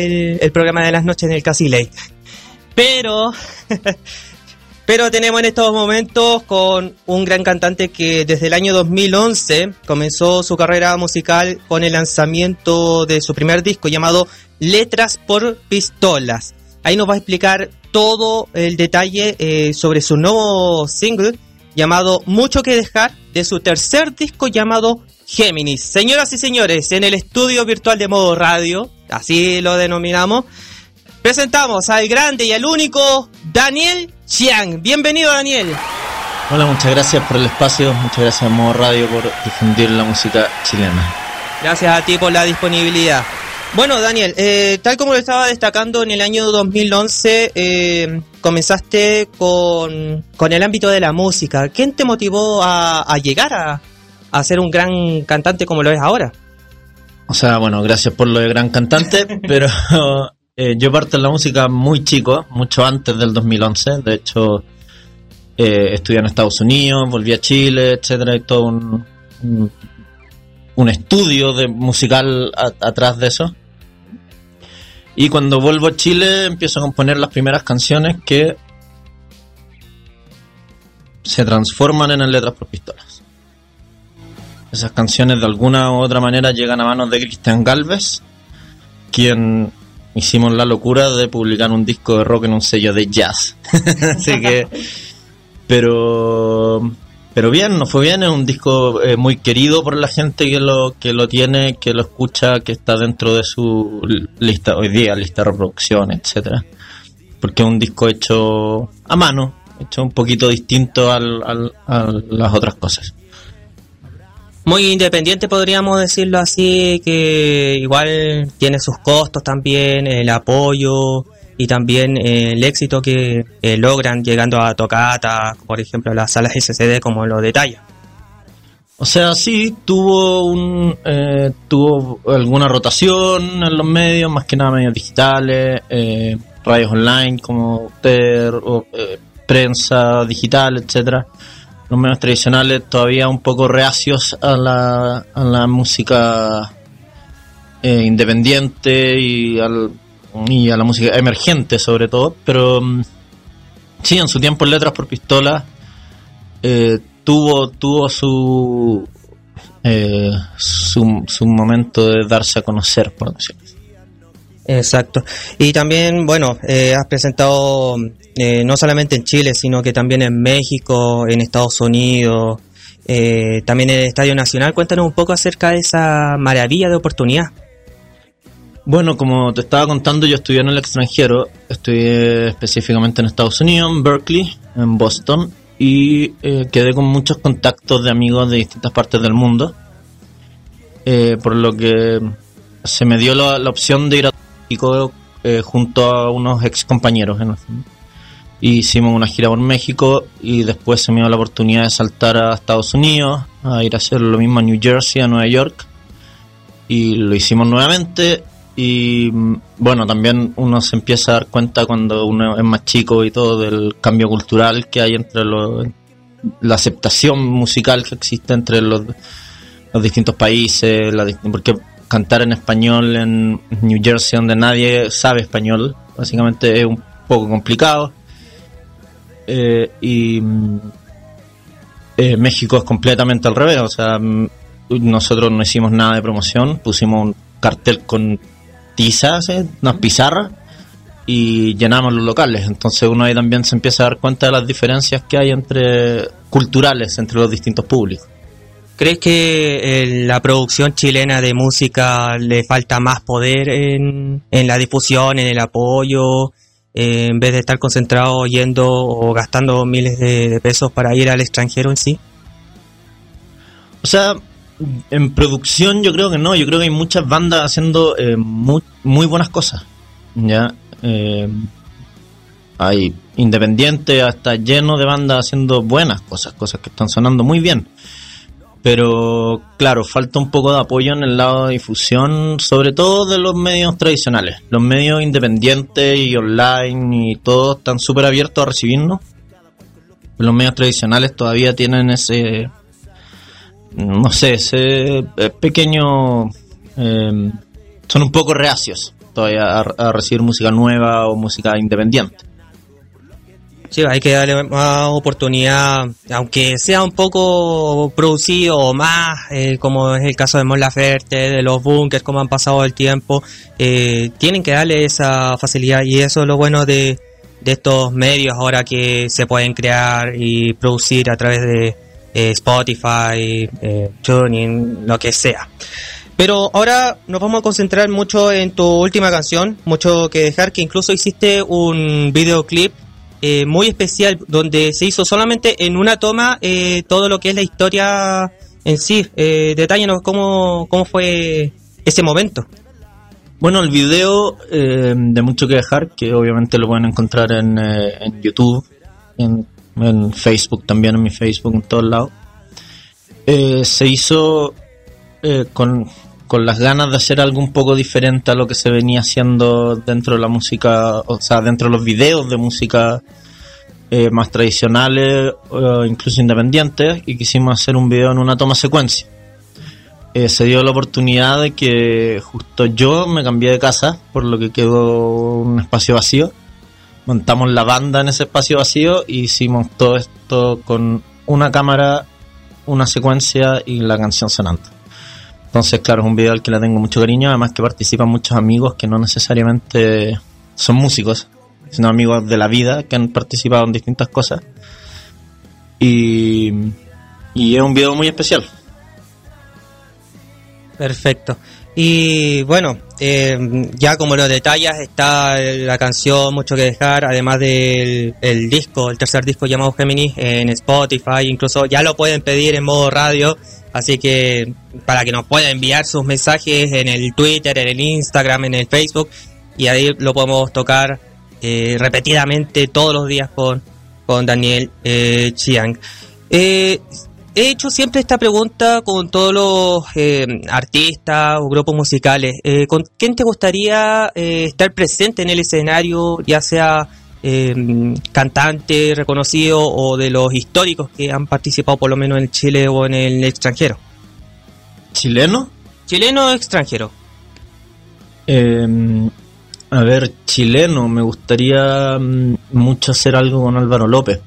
el, programa de las noches en el Casi Late. Pero, Pero tenemos en estos momentos con un gran cantante que desde el año 2011 comenzó su carrera musical con el lanzamiento de su primer disco llamado Letras por Pistolas. Ahí nos va a explicar todo el detalle eh, sobre su nuevo single llamado Mucho que dejar de su tercer disco llamado Géminis. Señoras y señores, en el estudio virtual de modo radio, así lo denominamos, presentamos al grande y al único Daniel Chiang. Bienvenido Daniel. Hola, muchas gracias por el espacio, muchas gracias a Modo Radio por difundir la música chilena. Gracias a ti por la disponibilidad. Bueno, Daniel, eh, tal como lo estaba destacando, en el año 2011 eh, comenzaste con, con el ámbito de la música. ¿Quién te motivó a, a llegar a, a ser un gran cantante como lo es ahora? O sea, bueno, gracias por lo de gran cantante, pero eh, yo parto en la música muy chico, mucho antes del 2011. De hecho, eh, estudié en Estados Unidos, volví a Chile, etcétera, y todo un, un, un estudio de musical a- atrás de eso. Y cuando vuelvo a Chile empiezo a componer las primeras canciones que se transforman en letras por pistolas. Esas canciones de alguna u otra manera llegan a manos de Cristian Galvez, quien hicimos la locura de publicar un disco de rock en un sello de jazz. Así que, pero, pero bien, nos fue bien, es un disco eh, muy querido por la gente que lo, que lo tiene, que lo escucha, que está dentro de su lista hoy día, lista de reproducción, etcétera. Porque es un disco hecho a mano, hecho un poquito distinto a las otras cosas. Muy independiente podríamos decirlo así, que igual tiene sus costos también, el apoyo y también eh, el éxito que eh, logran llegando a tocata, por ejemplo, las salas SCD como lo detalla. O sea, sí, tuvo un eh, tuvo alguna rotación en los medios, más que nada medios digitales, eh, radios online como usted, prensa digital, etcétera. Los medios tradicionales todavía un poco reacios a la, a la música eh, independiente y, al, y a la música emergente sobre todo, pero mm, sí, en su tiempo Letras por Pistola eh, tuvo tuvo su, eh, su su momento de darse a conocer por decirlo. Exacto. Y también, bueno, eh, has presentado eh, no solamente en Chile, sino que también en México, en Estados Unidos, eh, también en el Estadio Nacional. Cuéntanos un poco acerca de esa maravilla de oportunidad. Bueno, como te estaba contando, yo estudié en el extranjero, estudié específicamente en Estados Unidos, en Berkeley, en Boston, y eh, quedé con muchos contactos de amigos de distintas partes del mundo, eh, por lo que se me dio la, la opción de ir a Eh, junto a unos ex compañeros. En el. Y hicimos una gira por México y después se me dio la oportunidad de saltar a Estados Unidos, a ir a hacer lo mismo a New Jersey, a Nueva York, y lo hicimos nuevamente y mm, bueno, también uno se empieza a dar cuenta cuando uno es más chico y todo del cambio cultural que hay entre los, la aceptación musical que existe entre los, los distintos países, la porque cantar en español en New Jersey donde nadie sabe español, básicamente es un poco complicado. Eh, y mm, eh, México es completamente al revés, o sea, mm, nosotros no hicimos nada de promoción, pusimos un cartel con tizas, ¿eh? unas pizarras y llenamos los locales. Entonces uno ahí también se empieza a dar cuenta de las diferencias que hay entre culturales entre los distintos públicos. ¿Crees que eh, la producción chilena de música le falta más poder en, la difusión, en el apoyo, eh, en vez de estar concentrado yendo o gastando miles de, pesos para ir al extranjero en sí? O sea, en producción yo creo que no, yo creo que hay muchas bandas haciendo eh, muy, muy buenas cosas. Ya, eh, hay independientes hasta lleno de bandas haciendo buenas cosas, cosas que están sonando muy bien. Pero claro, falta un poco de apoyo en el lado de difusión, sobre todo de los medios tradicionales. Los medios independientes y online y todos están súper abiertos a recibirnos. Los medios tradicionales todavía tienen ese, no sé, ese eh, pequeño... eh, son un poco reacios todavía a recibir música nueva o música independiente. Sí, hay que darle más oportunidad, aunque sea un poco producido o más, eh, como es el caso de Mon Laferte, de los bunkers, como han pasado el tiempo, eh, tienen que darle esa facilidad y eso es lo bueno de, de estos medios ahora que se pueden crear y producir a través de eh, Spotify, eh, TuneIn, lo que sea. Pero ahora nos vamos a concentrar mucho en tu última canción, mucho que dejar, que incluso hiciste un videoclip eh, muy especial donde se hizo solamente en una toma eh, todo lo que es la historia en sí. Eh, cómo, cómo fue ese momento. Bueno, el video eh, de Mucho que dejar, que obviamente lo pueden encontrar en, YouTube, en, en Facebook también, en mi Facebook, en todos lados, se hizo con, con las ganas de hacer algo un poco diferente a lo que se venía haciendo dentro de la música, o sea, dentro de los videos de música eh, más tradicionales, o incluso independientes, y quisimos hacer un video en una toma secuencia eh, se dio la oportunidad de que justo yo me cambié de casa, por lo que quedó un espacio vacío. Montamos la banda en ese espacio vacío y hicimos todo esto con una cámara, una secuencia y la canción sonando. Entonces, claro, es un video al que le tengo mucho cariño, además que participan muchos amigos que no necesariamente son músicos, sino amigos de la vida que han participado en distintas cosas. Y, y es un video muy especial. Perfecto. Y bueno, eh, ya como lo detallas, está la canción Mucho que dejar, además del el disco, el tercer disco llamado Géminis en Spotify, incluso ya lo pueden pedir en modo radio, así que para que nos puedan enviar sus mensajes en el Twitter, en el Instagram, en el Facebook, y ahí lo podemos tocar eh, repetidamente todos los días con, con Daniel eh, Chiang. Eh, he hecho siempre esta pregunta con todos los eh, artistas o grupos musicales. Eh, ¿Con quién te gustaría estar presente en el escenario, ya sea eh, cantante reconocido o de los históricos que han participado por lo menos en Chile o en el extranjero? ¿Chileno? ¿Chileno o extranjero? Eh, a ver, chileno, me gustaría mm, mucho hacer algo con Álvaro López.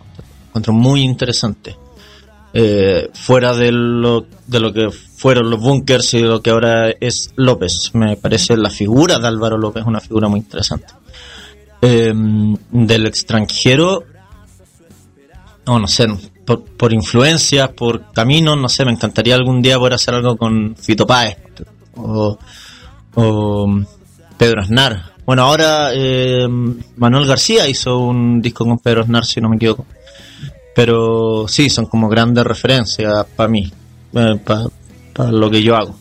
Encuentro muy interesante. Eh, fuera de lo, de lo que fueron los bunkers y lo que ahora es López. Me parece la figura de Álvaro López una figura muy interesante. Eh, del extranjero, no, no sé, por, por influencias, por caminos, no sé, me encantaría algún día poder hacer algo con Fito Páez o, Pedro Aznar. Bueno, ahora eh, Manuel García hizo un disco con Pedro Aznar, si no me equivoco. Pero sí, son como grandes referencias para mí, para lo que yo hago.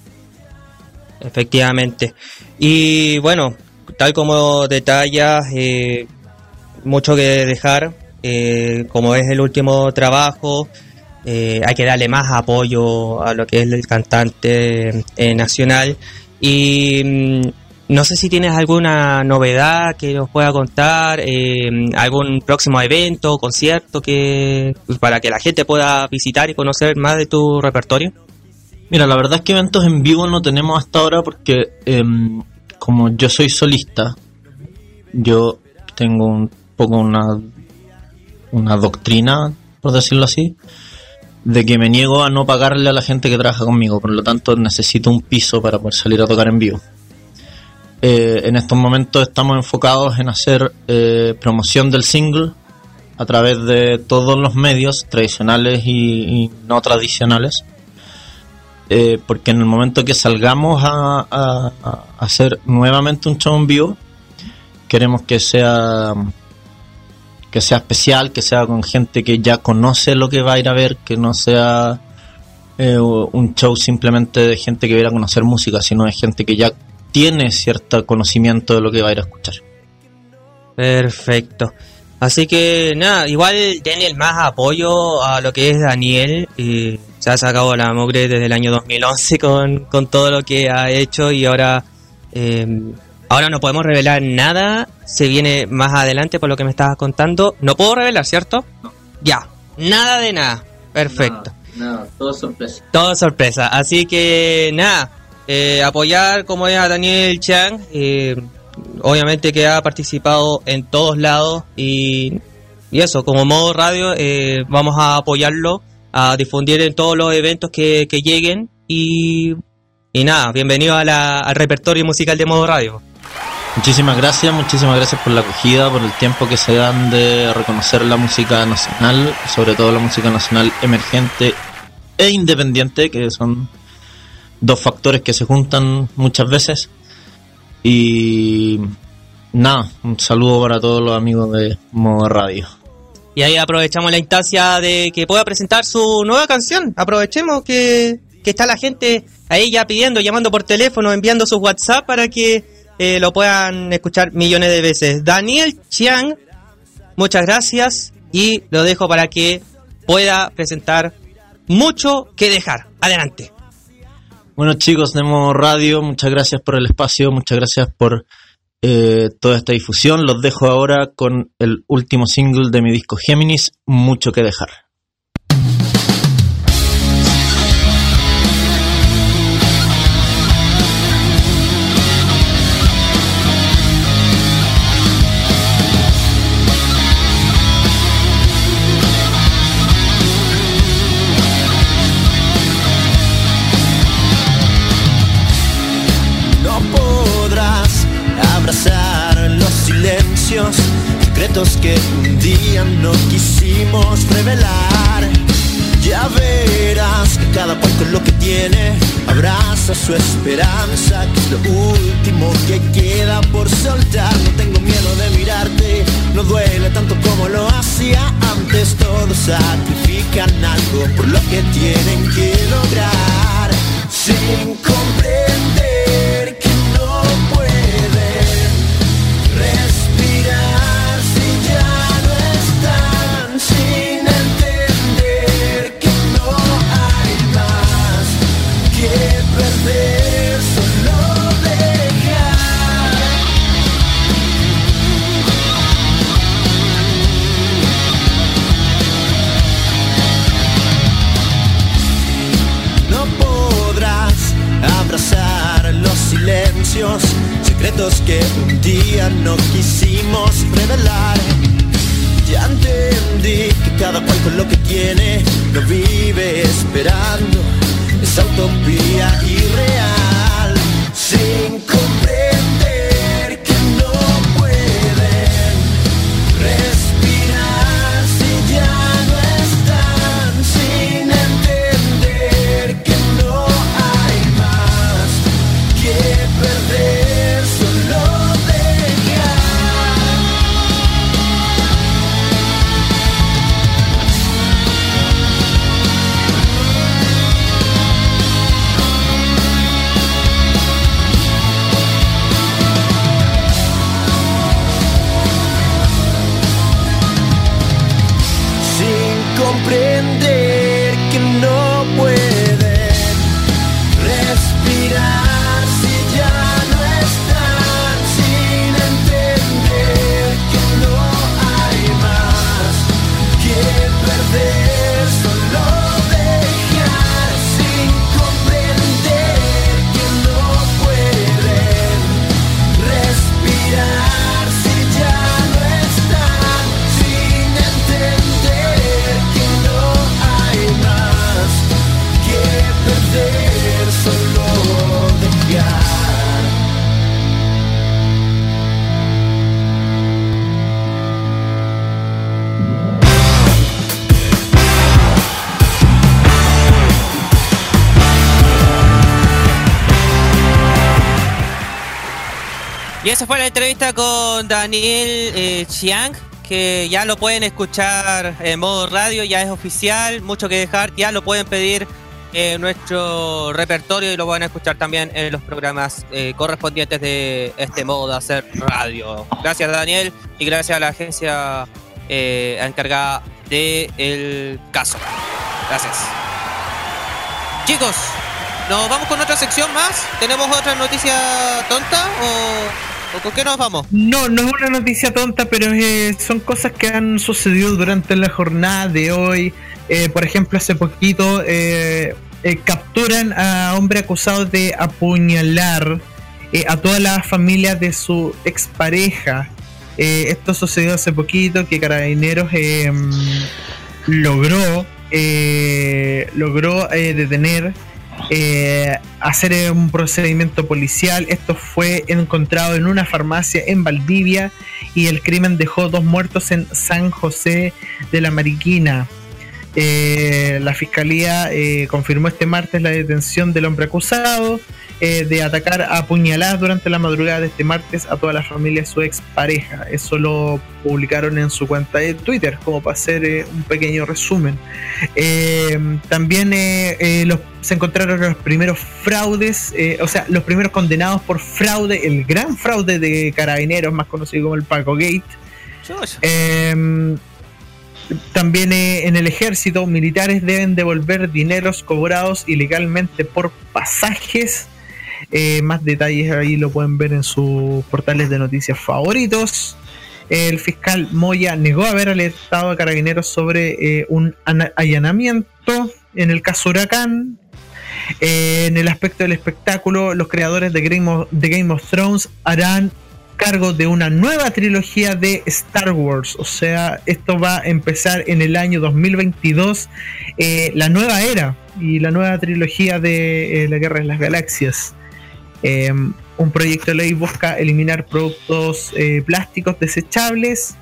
Efectivamente. Y bueno, tal como detallas, eh, mucho que dejar. eh, como es el último trabajo, eh, hay que darle más apoyo a lo que es el cantante eh, nacional. Y mm, no sé si tienes alguna novedad que nos pueda contar, algún próximo evento, concierto que para que la gente pueda visitar y conocer más de tu repertorio. Mira, la verdad es que eventos en vivo no tenemos hasta ahora porque em, como yo soy solista, yo tengo un poco una, una doctrina, por decirlo así, de que me niego a no pagarle a la gente que trabaja conmigo, por lo tanto necesito un piso para poder salir a tocar en vivo. Eh, en estos momentos estamos enfocados en hacer eh, promoción del single a través de todos los medios tradicionales y, y no tradicionales. Eh, porque en el momento que salgamos a, hacer nuevamente un show en vivo, queremos que sea que sea especial, que sea con gente que ya conoce lo que va a ir a ver, que no sea eh, un show simplemente de gente que va a conocer música, sino de gente que ya tiene cierto conocimiento de lo que va a ir a escuchar. Perfecto. Así que nada, igual denle más apoyo a lo que es Daniel. Y se ha sacado la mugre desde el año 2011 con, con todo lo que ha hecho y ahora, eh, ahora no podemos revelar nada. Se viene más adelante por lo que me estabas contando. No puedo revelar, ¿cierto? Ya, nada de nada. Perfecto. Nada, todo sorpresa. Todo sorpresa. Así que nada, eh, apoyar como es a Daniel Chang. eh, obviamente que ha participado en todos lados y y eso, como modo radio, eh, vamos a apoyarlo, a difundir en todos los eventos que, que lleguen y, y nada, bienvenido a la- al repertorio musical de modo radio. Muchísimas gracias, muchísimas gracias por la acogida, por el tiempo que se dan de reconocer la música nacional, sobre todo la música nacional emergente e independiente, que son dos factores que se juntan muchas veces. Y nada, un saludo para todos los amigos de Modo Radio. Y ahí aprovechamos la instancia de que pueda presentar su nueva canción. Aprovechemos que, está la gente ahí ya pidiendo, llamando por teléfono, enviando sus WhatsApp para que eh, lo puedan escuchar millones de veces. Daniel Chiang, muchas gracias y lo dejo para que pueda presentar mucho que dejar. Adelante. Bueno chicos de Modo Radio, muchas gracias por el espacio, muchas gracias por eh, toda esta difusión. Los dejo ahora con el último single de mi disco Géminis, Mucho que dejar. Secretos que un día no quisimos revelar. Ya verás que cada cual con lo que tiene abraza su esperanza, que es lo último que queda por soltar. No tengo miedo de mirarte, no duele tanto como lo hacía antes. Todos sacrifican algo por lo que tienen que lograr, sin comprender secretos que un día no quisimos revelar. Ya entendí que cada cual con lo que tiene lo vive esperando esa utopía irreal, sin esa fue la entrevista con Daniel eh, Chiang, que ya lo pueden escuchar en modo radio, ya es oficial, mucho que dejar, ya lo pueden pedir en nuestro repertorio y lo van a escuchar también en los programas eh, correspondientes de este modo de hacer radio. Gracias Daniel y gracias a la agencia eh, encargada del caso. Gracias. Chicos, ¿nos vamos con otra sección más? ¿Tenemos otra noticia tonta o, con qué nos vamos? No, no es una noticia tonta, pero eh, son cosas que han sucedido durante la jornada de hoy. Eh, por ejemplo, hace poquito eh, capturan a hombre acusado de apuñalar a toda la familia de su expareja esto sucedió hace poquito que Carabineros logró logró detener eh, hacer un procedimiento policial. Esto fue encontrado en una farmacia en Valdivia y el crimen dejó dos muertos en San José de la Mariquina. Eh, la fiscalía eh, confirmó este martes la detención del hombre acusado eh, de atacar a puñaladas durante la madrugada de este martes a toda la familia de su expareja. Eso lo publicaron en su cuenta de Twitter, como para hacer eh, un pequeño resumen. Eh, también los- se encontraron los primeros fraudes, o sea, los primeros condenados por fraude, el gran fraude de carabineros, más conocido como el Paco Gate. Eh, también eh, en el ejército, militares deben devolver dineros cobrados ilegalmente por pasajes. Eh, más detalles ahí lo pueden ver en sus portales de noticias favoritos. El fiscal Moya negó haber alertado a carabineros sobre eh, un ana- allanamiento en el caso Huracán. Eh, en el aspecto del espectáculo, los creadores de Game of, Thrones harán cargo de una nueva trilogía de Star Wars. O sea, esto va a empezar en el año 2022, eh, la nueva era y la nueva trilogía de la Guerra de las Galaxias. Eh, un proyecto de ley busca eliminar productos eh, plásticos desechables.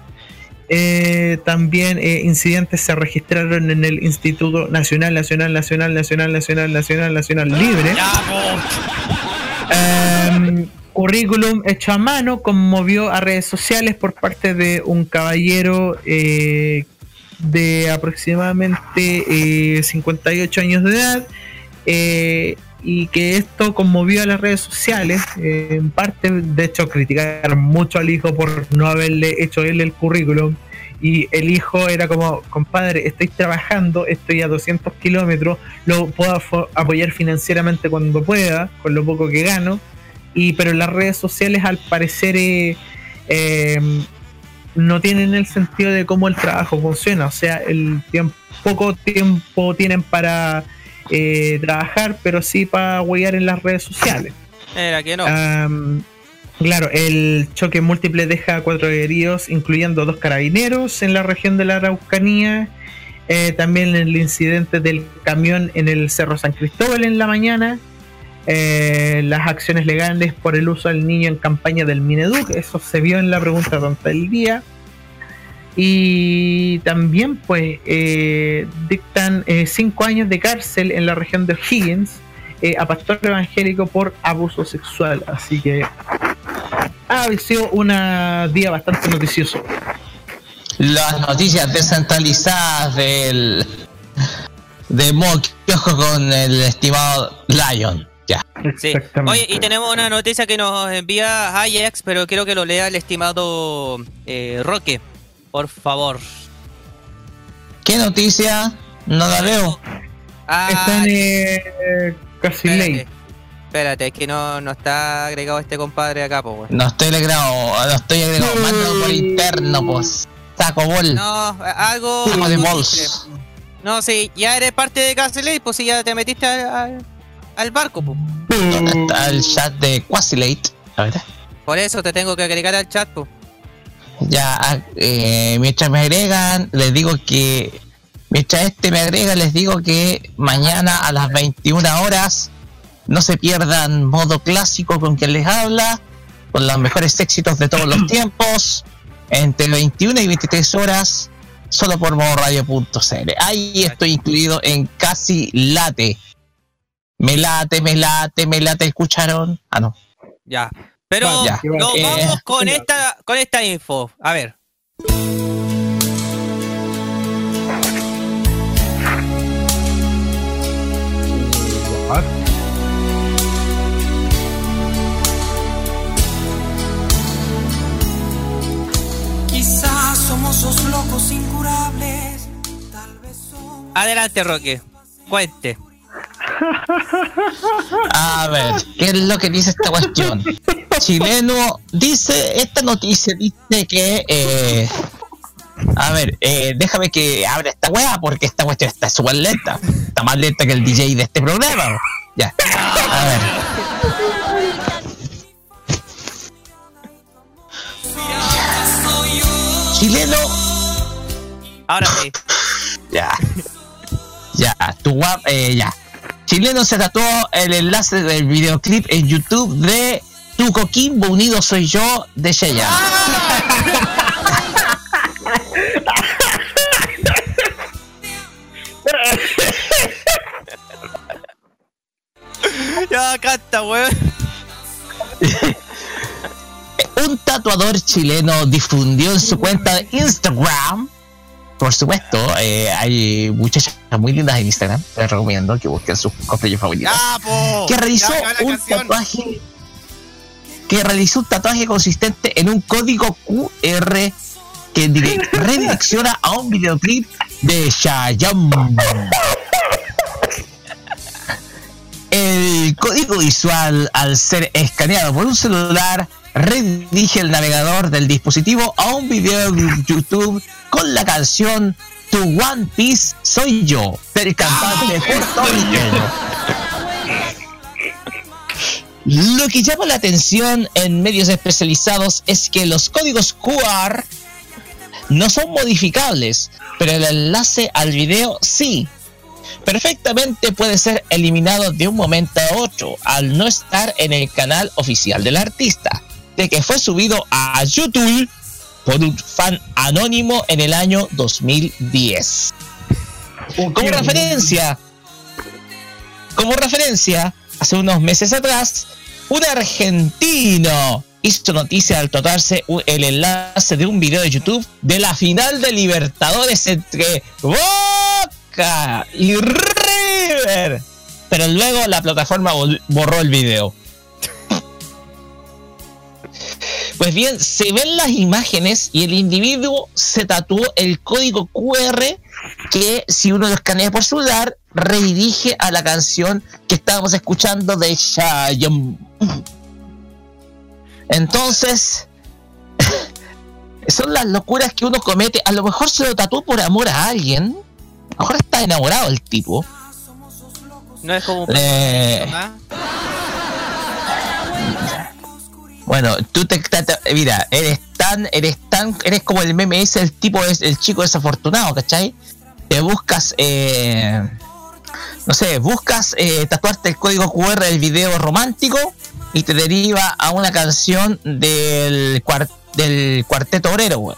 Eh, también eh, incidentes se registraron en el Instituto Nacional, Nacional, Nacional, Nacional, Nacional, Nacional, Nacional Libre. Em, currículum hecho a mano conmovió a redes sociales por parte de un caballero de aproximadamente eh, 58 años de edad y que esto conmovió a las redes sociales eh, en parte de hecho criticaron mucho al hijo por no haberle hecho él el currículum y el hijo era como compadre estoy trabajando estoy a 200 kilómetros lo puedo apoyar financieramente cuando pueda con lo poco que gano y pero las redes sociales al parecer eh, eh, no tienen el sentido de cómo el trabajo funciona o sea el poco tiempo tienen para eh, trabajar pero sí para huear en las redes sociales Era que no. Am, claro, el choque múltiple deja cuatro heridos, incluyendo dos carabineros en la región de la Araucanía. Eh, también el incidente del camión en el Cerro San Cristóbal en la mañana. Eh, las acciones legales por el uso del niño en campaña del Mineduc. Eso se vio en la pregunta tonta del día. Y también pues eh, dictan eh, cinco años de cárcel en la región de O'Higgins eh, a pastor evangélico por abuso sexual. Así que ha sido un día bastante noticioso. Las noticias descentralizadas del de Mo Kiosco con el estimado Lion. Ya. Sí. Oye, y tenemos una noticia que nos envía Ajax, pero quiero que lo lea el estimado eh, Roque. Por favor. ¿Qué noticia? No la veo. Ah, Está en eh, casi ley. Espérate, es que no, no está agregado este compadre acá, pues. No estoy agregado, no estoy agregado. Mándalo por interno, pues. Saco bol. No, algo. Saco de bols. No, sí, ya eres parte de Castle pues si ya te metiste al, al- al barco, pues. ¿Dónde está el chat de Quasilate? A ver. Por eso te tengo que agregar al chat, pues. Ya, ah, eh, mientras me agregan, les digo que. Mientras este me agrega, les digo que mañana a las 21 horas no se pierdan modo clásico con quien les habla, con los mejores éxitos de todos los tiempos, entre 21 y 23 horas, solo por modoradio.cl. Ahí estoy incluido en casi late. Me late, me late, me late, ¿escucharon? Ah, no. Ya. Pero Ya. nos Eh, vamos con esta, con esta info. A ver. Quizás somos los locos incurables. Adelante, Roque. Cuente. A ver, ¿qué es lo que dice esta cuestión? Chileno dice, esta noticia dice que, eh, a ver, eh, déjame que abra esta weá porque esta cuestión está súper lenta. Está más lenta que el DJ de este programa. Ya, a ver. Chileno. Ahora sí. Ya. Ya, tu guap, eh, ya. Chileno se tatuó el enlace del videoclip en YouTube de Tu Coquimbo Unido Soy Yo de Sheya. Ya canta, weón. Un tatuador chileno difundió en su cuenta de Instagram. Por supuesto, eh, hay muchachas muy lindas en Instagram. Les recomiendo que busquen sus cosplayers favoritos. que realizó Ya, un canción. tatuaje que realizó un tatuaje consistente en un código QR que dire- redirecciona a un videoclip de Shayam. El código visual, al ser escaneado por un celular, redirige el navegador del dispositivo a un video de YouTube con la canción To One Piece Soy Yo, del cantante puertorriqueño. Lo que llama la atención en medios especializados es que los códigos QR no son modificables, pero el enlace al video sí. Perfectamente puede ser eliminado de un momento a otro al no estar en el canal oficial del artista, de que fue subido a YouTube por un fan anónimo en el año 2010. Como referencia, como referencia, hace unos meses atrás, un argentino hizo noticia al tratarse u- el enlace de un video de YouTube de la final de Libertadores entre Boca y River. Pero luego la plataforma borró el video. Pues bien, se ven las imágenes y el individuo se tatuó el código QR que si uno lo escanea por celular redirige a la canción que estábamos escuchando de Shayam. Entonces, son las locuras que uno comete. A lo mejor se lo tatuó por amor a alguien. A lo mejor está enamorado el tipo. No es como un Eh. Bueno, tú te, mira, eres tan, eres tan, eres como el meme ese, el tipo es el chico desafortunado, ¿cachai? Te buscas, eh, no sé, buscas eh, tatuarte el código QR del video romántico y te deriva a una canción del, cuar- del cuarteto obrero, güey.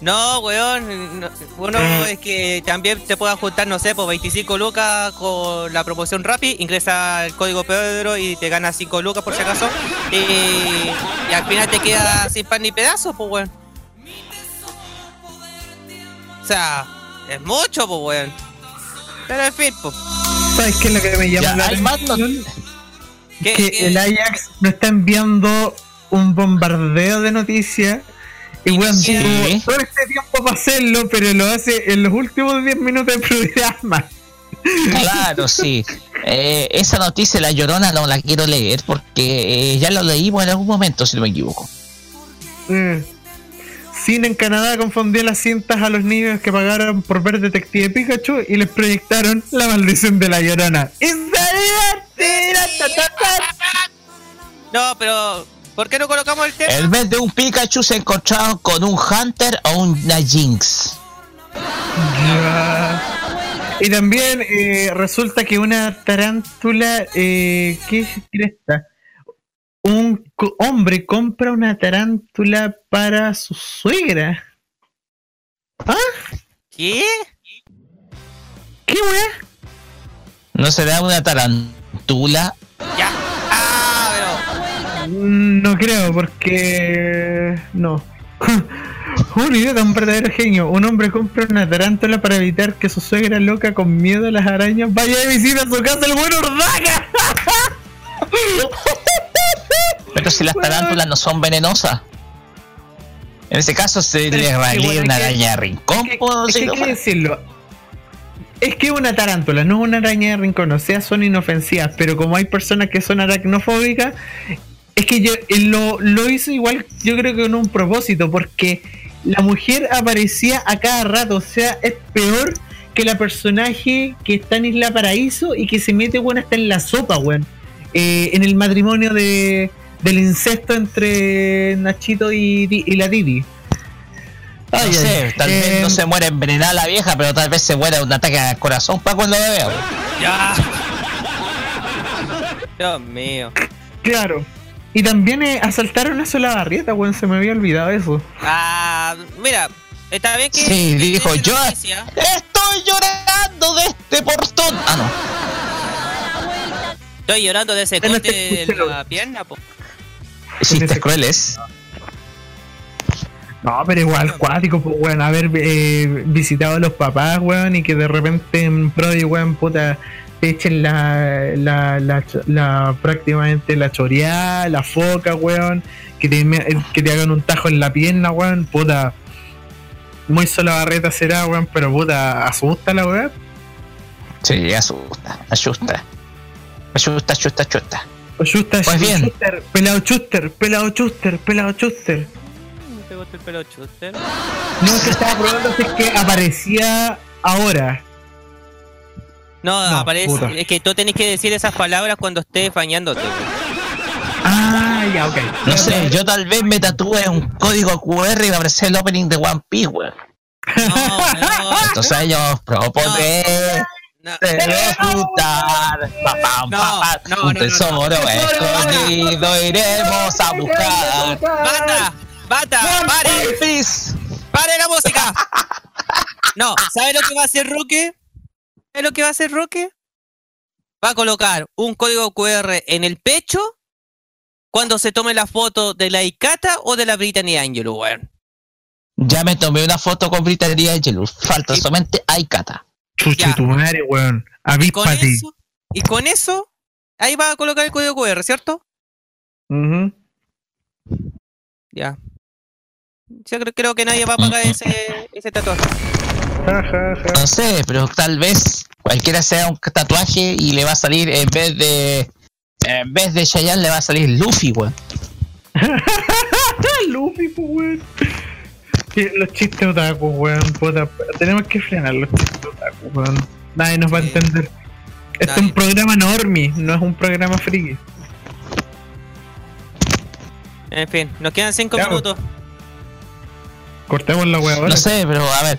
No, weón. no- uno es que también te puedas juntar, no sé, por 25 lucas con la promoción Rappi, ingresa el código Pedro y te ganas 5 lucas por si acaso. Y, y al final te queda sin pan ni pedazos, pues weón. O sea, es mucho, pues weón. Pero en fin, pues. ¿Sabes qué es lo que me llama Ya, la atención? ¿Qué- que qué? el Ajax nos está enviando un bombardeo de noticias. Y bueno, Sí. tuvo todo este tiempo para hacerlo, pero lo hace en los últimos 10 minutos del programa. Claro, sí. Eh, esa noticia, la llorona, no la quiero leer porque eh, ya lo leímos en algún momento, si no me equivoco. Mm. Cine en Canadá confundió las cintas a los niños que pagaron por ver Detective Pikachu y les proyectaron la maldición de la llorona. Ta. No, pero. ¿Por qué no colocamos el tema? En vez de un Pikachu se encontraron con un Hunter o una Jinx. Y también eh, resulta que una tarántula, eh, ¿qué es esta? Un co- hombre compra una tarántula para su suegra. ¿Ah? ¿Qué? ¿Qué weá? ¿No será una tarantula? Ya. Ah, No creo, porque. No. un idiota, un verdadero genio. Un hombre compra una tarántula para evitar que su suegra loca con miedo a las arañas vaya de visita a su casa el buen Urdaca. Pero si las tarántulas no son venenosas. En ese caso se le es ralía bueno, una es que- araña de rincón. Es que hay decirlo. que decirlo. Es que una tarántula, no es una araña de rincón, o sea, son inofensivas, pero como hay personas que son aracnofóbicas, es que yo él lo, lo hizo igual, yo creo que con un propósito, porque la mujer aparecía a cada rato, o sea, es peor que la personaje que está en Isla Paraíso y que se mete, bueno, hasta en la sopa, weón. Eh, en el matrimonio de, del incesto entre Nachito y, y la Didi. No sé, tal vez Eh, no se muere envenenada la vieja, pero tal vez se muera de un ataque al corazón para cuando lo vea. weón. Ya. Dios mío. Claro. Y también eh, asaltaron a Solabarrieta, weón, se me había olvidado eso. Ah, mira, está bien que. Sí, dijo yo. noticia. Estoy llorando de este portón. Ah, no. Estoy llorando de ese corte te de la pierna, po. Chistes crueles. No, pero igual, cuático, pues, weón, haber eh, visitado a los papás, weón, y que de repente en Prodi, weón, puta, te echen la, la, la, la- prácticamente la choreada, la foca, weón, que te, que te hagan un tajo en la pierna, weón, puta. Muy sola barreta será, weón, pero puta, asusta la weón. Sí, asusta, asusta. Asusta, asusta, asusta. Asusta, Pues bien. Chuster, pelado Chuster, pelado Chuster, pelado Chuster. ¿Te gusta el pelo chuster? No, se estaba probando si es que aparecía ahora. No, No, aparece. puta. Es que tú tenés que decir esas palabras cuando estés bañándote. Ah, ya, ok. No sé, yo tal vez me tatúe un código QR y va a aparecer el opening de One Piece, weón. Entonces ellos propondré No. disfrutar pa, pam, No, pa, pa, no, un no, no, tesoro no. escondido iremos a buscar. ¡Bata! ¡Bata! ¡Pare! ¡Pare la música! No, ¿sabes lo que va a hacer Roque? ¿Sabes lo que va a hacer Roque? Va a colocar un código QR en el pecho cuando se tome la foto de la Icata o de la Brittany Angelo, weón. Ya me tomé una foto con Brittany Angelus. Falta solamente Aikata. Chuche tu madre, weón. Y con Avíspate. eso, y con eso, ahí va a colocar el código QR, ¿cierto? Ya. Yo creo, creo que nadie va a pagar ese, ese tatuaje. No sé, pero tal vez cualquiera sea un tatuaje y le va a salir en vez de. En vez de Cheyenne le va a salir Luffy, weón. Luffy, pues, weón. Los chistes otaku, weón. Puta, tenemos que frenar los chistes otaku, weón. Nadie nos va a entender. Este es un programa normie, no es un programa friki. En fin, nos quedan cinco Ya, pues. minutos. Cortemos la weá ahora. No sé, pero a ver.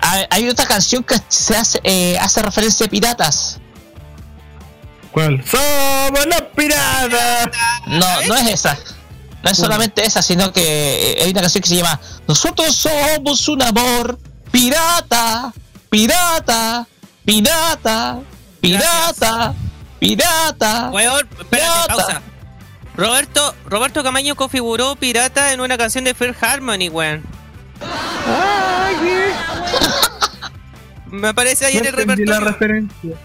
Hay- Hay otra canción que se hace, eh, hace referencia a piratas. ¿Cuál? ¡Somos los piratas! No, no es esa. No es solamente esa, sino que eh, hay una canción que se llama Nosotros somos un amor pirata, pirata, pirata, pirata, pirata. Weón, espérate, pausa. Roberto, Roberto Camaño configuró pirata en una canción de Fair Harmony, weón. Me aparece ahí en el la repertorio. referencia.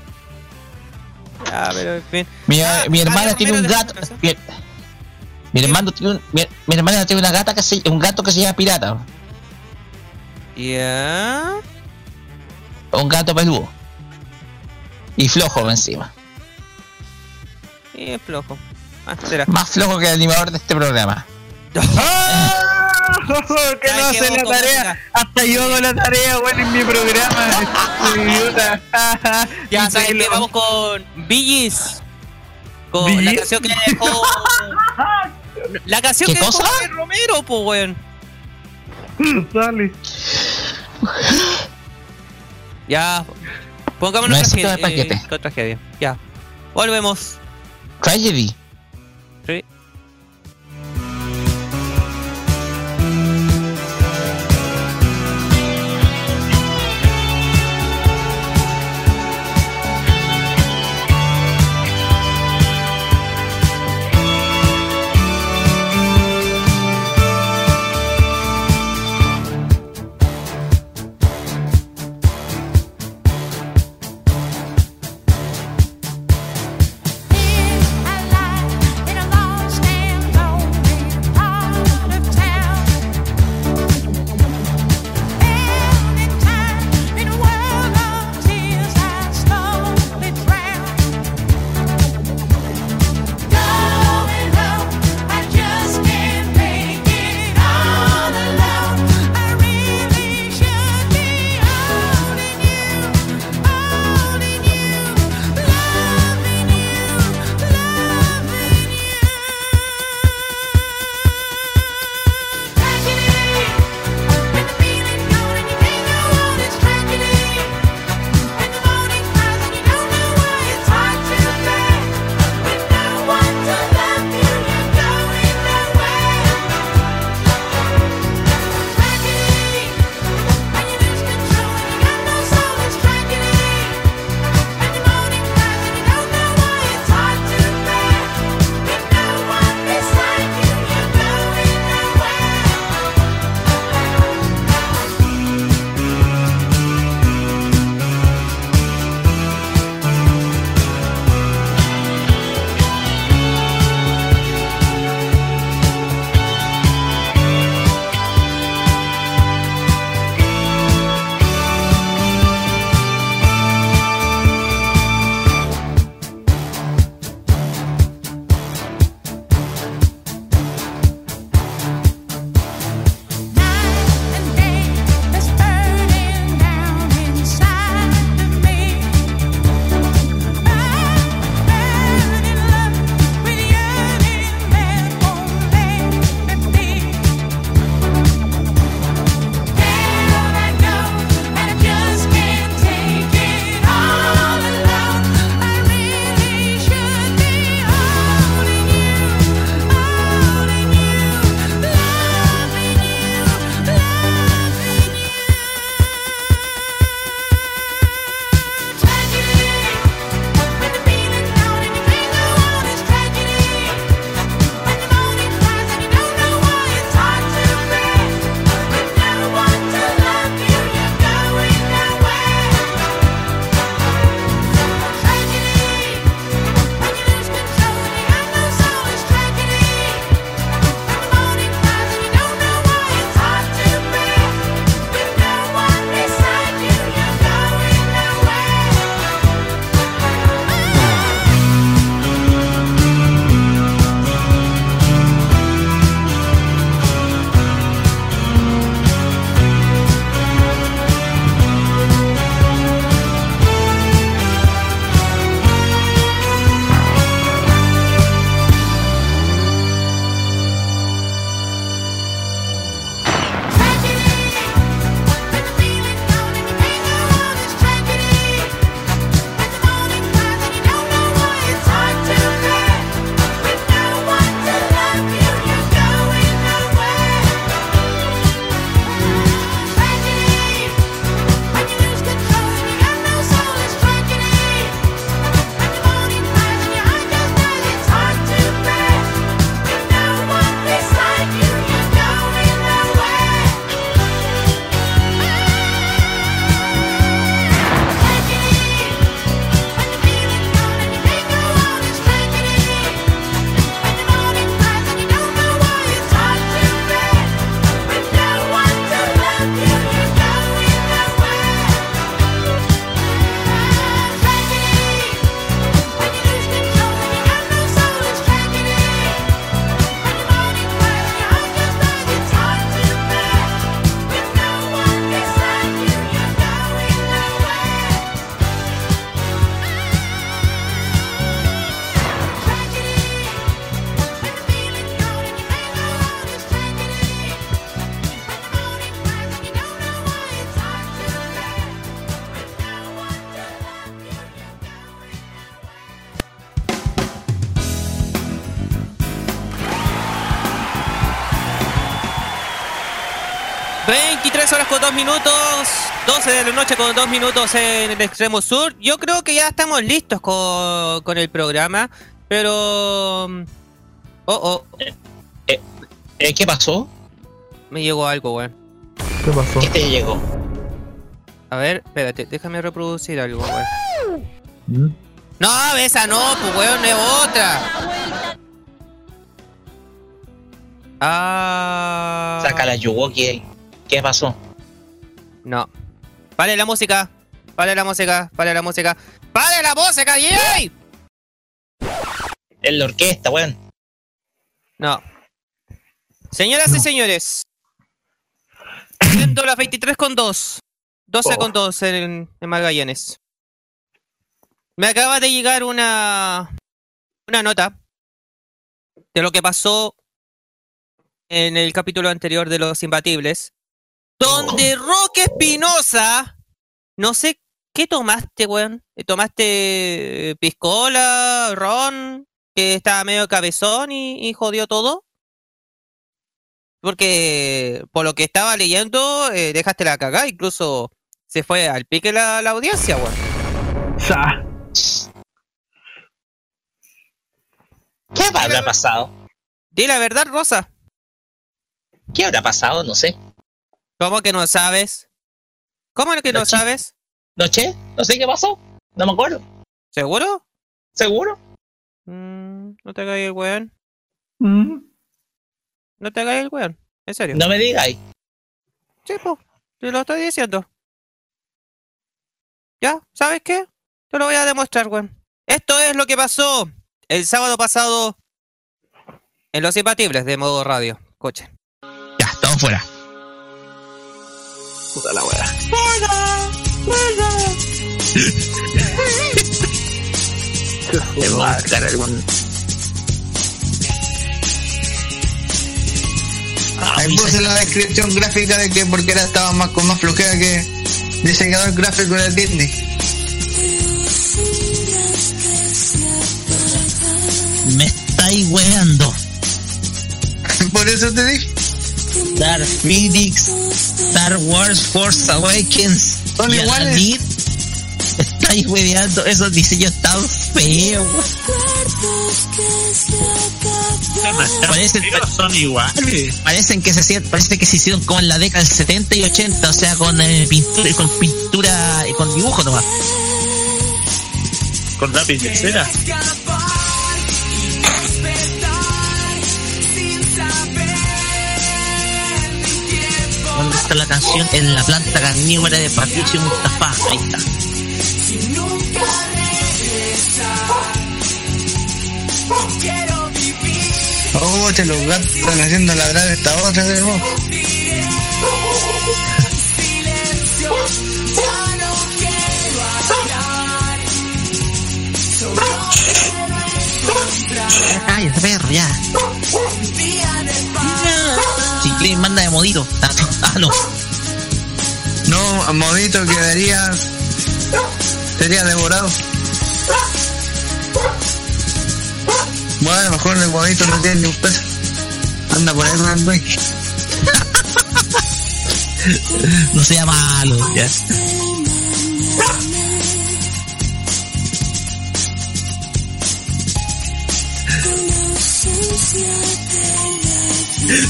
Ah, pero en fin. Mi, Ah, mi hermana tiene un gato. Mi, mi hermano tiene un, mi, mi hermana tiene una gata que se, un gato que se llama pirata. Ya. Un gato peludo. Y flojo encima. Y es flojo. Ah, será. Más flojo que el animador de este programa. que no hace la tarea. Hasta yo hago la tarea, weón, en mi programa. Idiota. Ya sabes que vamos con Billys. Con la canción que dejó. La canción ¿Qué que dejó cosa? Javier Romero, pues, weón. Dale. Ya. Pongámonos No tragedia. eh, con tragedia. Ya. Volvemos. Tragedy. Sí. 23 horas con 2 minutos, 12 de la noche con 2 minutos en el extremo sur. Yo creo que ya estamos listos con, con el programa, pero... Oh, oh. Eh, ¿Qué pasó? Me llegó algo, weón. ¿Qué pasó? ¿Qué te llegó? A ver, espérate, déjame reproducir algo, weón. ¿Mm? No, esa no, pues weón, es otra. Ah. Saca la Yuwoki ahí. ¿Qué pasó? No. Vale la música. Vale la música. Vale la música. ¡Vale la música, DJ! Es la orquesta, weón. No. Señoras y señores. Siendo las 23 con 2. 12 Oh. con 2 en, en Magallanes. Me acaba de llegar una. Una nota. De lo que pasó. En el capítulo anterior de Los Imbatibles. Donde Roque Espinosa. No sé qué tomaste, weón. ¿Tomaste eh, piscola, ron? Que estaba medio cabezón y, y jodió todo. Porque por lo que estaba leyendo, eh, dejaste la cagada, incluso se fue al pique la, la audiencia, weón. ¿Qué habrá pasado? Di la verdad, Rosa. ¿Qué habrá pasado? No sé. ¿Cómo que no sabes? ¿Cómo que no Noche. sabes? ¿No sé? No sé qué pasó. No me acuerdo. ¿Seguro? ¿Seguro? Mm, no te hagas el weón. ¿Mm? No te hagas el weón. En serio. No me digáis. Sí, po. Te lo estoy diciendo. ¿Ya? ¿Sabes qué? Te lo voy a demostrar, weón. Esto es lo que pasó el sábado pasado en Los Imbatibles de modo radio. Coche. Ya, estamos fuera. Puta la wea. Me va a sacar algún. Ahí puse la descripción gráfica de que porque era estaba más con más flojera que diseñador gráfico de Disney. Me estáis weando. Por eso te dije. Dark Phoenix, Star Wars Force Awakens. Son y iguales. Aladdin. Estáis weando. Esos diseños tan feos. Parecen, son iguales. parecen que se hicieron- parece que se hicieron como en la década del 70 y 80, o sea, con eh, pintura, con pintura y con dibujo nomás. Con lápiz de cera. Está la canción? En la planta carnívora de Patricio Mustafa. Ahí está. Oh, che, los gatos están haciendo ladrar esta otra de vos. Ay, ese perro, ya. Chicle, manda de modito. Ah, no. Ah, no. No, a modito quedaría. Sería devorado. Bueno, a lo mejor el modito no tiene ni un peso. Anda por ahí con el güey. No sea malo, ya.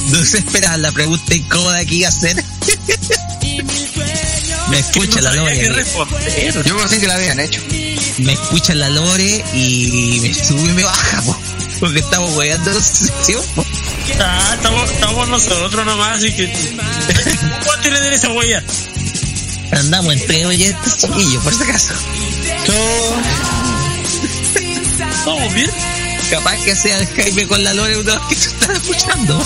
No se espera la pregunta incómoda que iba a hacer. Me escucha la Lore. Yo pensé que la habían hecho. Me escucha la Lore y me sube y me baja, po, porque estamos weando en sesión. po. Ah, estamos, estamos nosotros nomás, así que. ¿Cómo tiene de esa huella? Andamos entre oyentes, chiquillos, por si acaso. ¿Estamos bien? Capaz que sea el Jaime con la Lore uno que se están escuchando.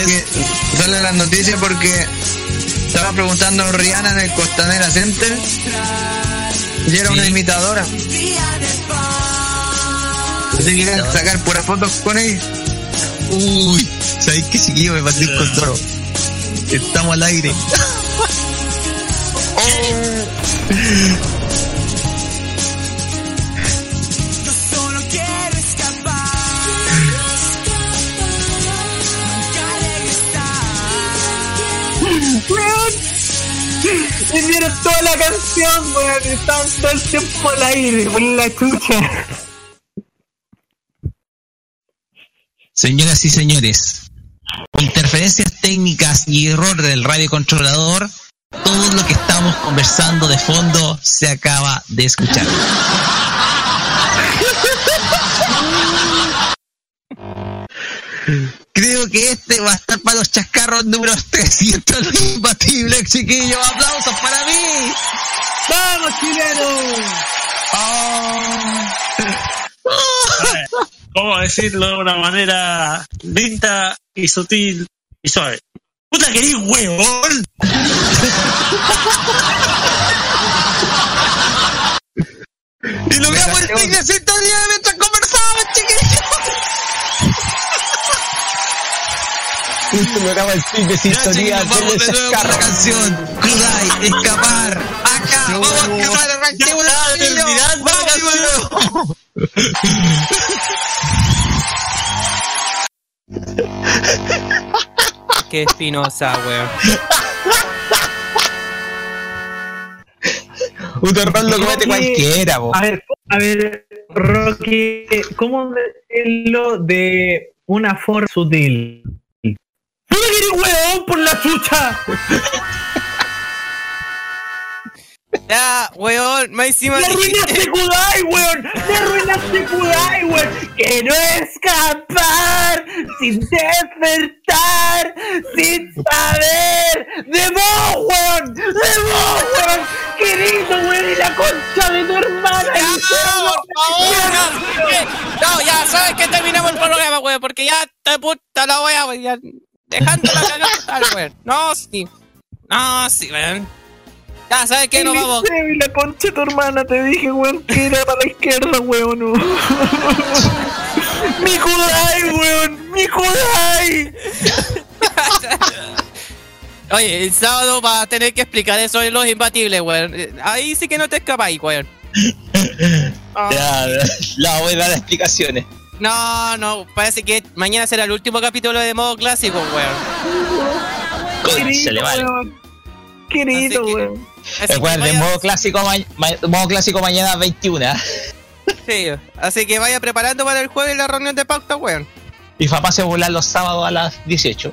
Es que sale las noticias porque estaba preguntando a Rihanna en el Costanera Center y era una imitadora. Así que quieren sacar puras fotos con ella. Uy, ¿sabéis qué chiquillo me partí con toro? Estamos al aire. Y vieron toda la canción, weón. Estaban todo el tiempo al aire, por la chucha. Señoras y señores, por interferencias técnicas y error del radiocontrolador, todo lo que estamos conversando de fondo se acaba de escuchar. Creo que este va a estar para los chascarros números 300 lo imbatible, chiquillos. ¡Aplausos para mí! ¡Vamos, chileno! ¿Cómo decirlo de una manera linda y sutil y suave? ¡Puta querís huevón! Y logramos el fin de sintonía mientras conversábamos, chiquillos. Logramos el fin de sintonía Ya, vamos de nuevo con la canción. Kudai, escapar. Acá, vamos a escapar, arranquemos la chiquillos. Vamos, Qué espinosa, weón. Un error lo comete cualquiera, po. A ver, a ver, Rocky, ¿cómo decirlo de una forma sutil? ¡Puta que eres weón por la chucha! Ya, weón, más encima ¡Me arruinaste Kudai, weón! ¡Me arruinaste Kudai, weón! ¡Quiero escapar sin despertar, sin saber! ¡De vos, weón! ¡De vos, weón! ¡Querido, weón! ¡Y la concha de tu hermana! Ya, por favor, no, no, ya sabes que terminamos el programa, weón, porque ya te puta la wea, weón, ya dejando la cagada total, weón. No, sí. No, sí, weón. Ya sabes que nos vamos. Y la concha de tu hermana, te dije, weón, que era para la izquierda, weón. no. ¡Mi Kudai, weón! ¡Mi Kudai! Oye, el sábado va a tener que explicar eso de los imbatibles, weón. Ahí sí que no te escapáis, weón. Ya, la voy a dar explicaciones. No, no, parece que mañana será el último capítulo de modo clásico, weón. se le vale. Querido, weón. Recuerden, modo clásico, ma- ma- modo clásico mañana 21. Sí, así que vaya preparando para el jueves la reunión de pauta, weón. Y papá se volar los sábados a las 18.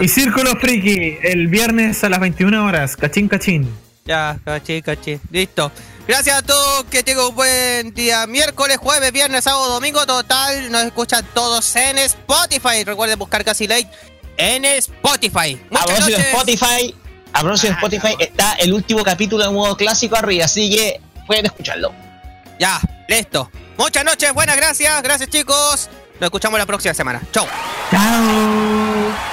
Y Círculo Friki, el viernes a las 21 horas, cachín cachín. Ya, caché, caché. Listo. Gracias a todos, que tengan un buen día. Miércoles, jueves, viernes, sábado, domingo, total. Nos escuchan todos en Spotify. Recuerden buscar Casi Late en Spotify. Muchas noches. Spotify, a propósito de Spotify está el último capítulo de modo clásico arriba, así que pueden escucharlo. Ya, listo. Muchas noches, buenas gracias. Gracias, chicos. Nos escuchamos la próxima semana. Chau. Chao.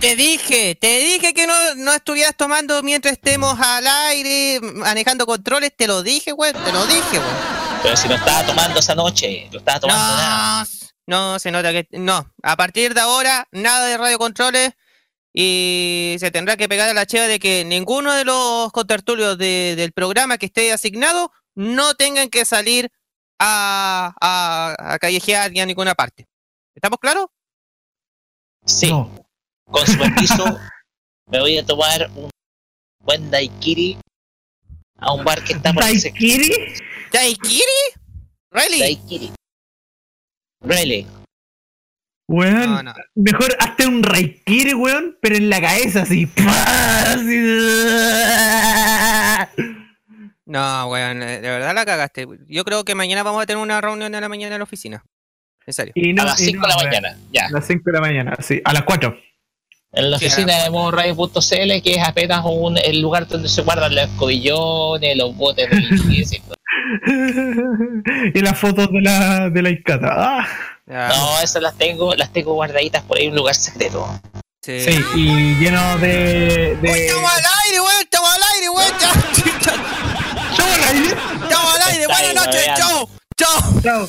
te dije, te dije que no, no estuvieras tomando mientras estemos al aire, manejando controles, te lo dije, weón, te lo dije, weón. Pero si no estaba tomando esa noche, no estaba tomando No, nada. no, se nota que no. A partir de ahora, nada de radiocontroles y se tendrá que pegar a la cheva de que ninguno de los contertulios de- del programa que esté asignado no tengan que salir a, a, a callejear ni a ninguna parte. ¿Estamos claros? Sí. Con su permiso, me voy a tomar un buen daiquiri a un bar que está por. ¿Daiquiri? ¿Daiquiri? ¿Really? Daiquiri. Really. Weón, No, no. mejor hazte un Raikiri, weón, pero en la cabeza así. No, weón, eh, de verdad la cagaste. Yo creo que mañana vamos a tener una reunión en la mañana en la oficina. En serio. Y no- a las y 5 no, de la weón. mañana, ya. A las 5 de la mañana, sí. A las 4. En la oficina ah, de modoradio.cl, que es apenas un, el lugar donde se guardan los escobillones, los botes de limpieza y todo. y las fotos de la, de la Icata. Ah. No, esas las tengo, las tengo guardaditas por ahí en un lugar secreto. sí. Sí, y lleno de. Uy, de... Estamos al aire, weón, estamos al aire, weón. ¿Estamos al aire? Estamos al aire, buenas noches, chao. Chao. Chao.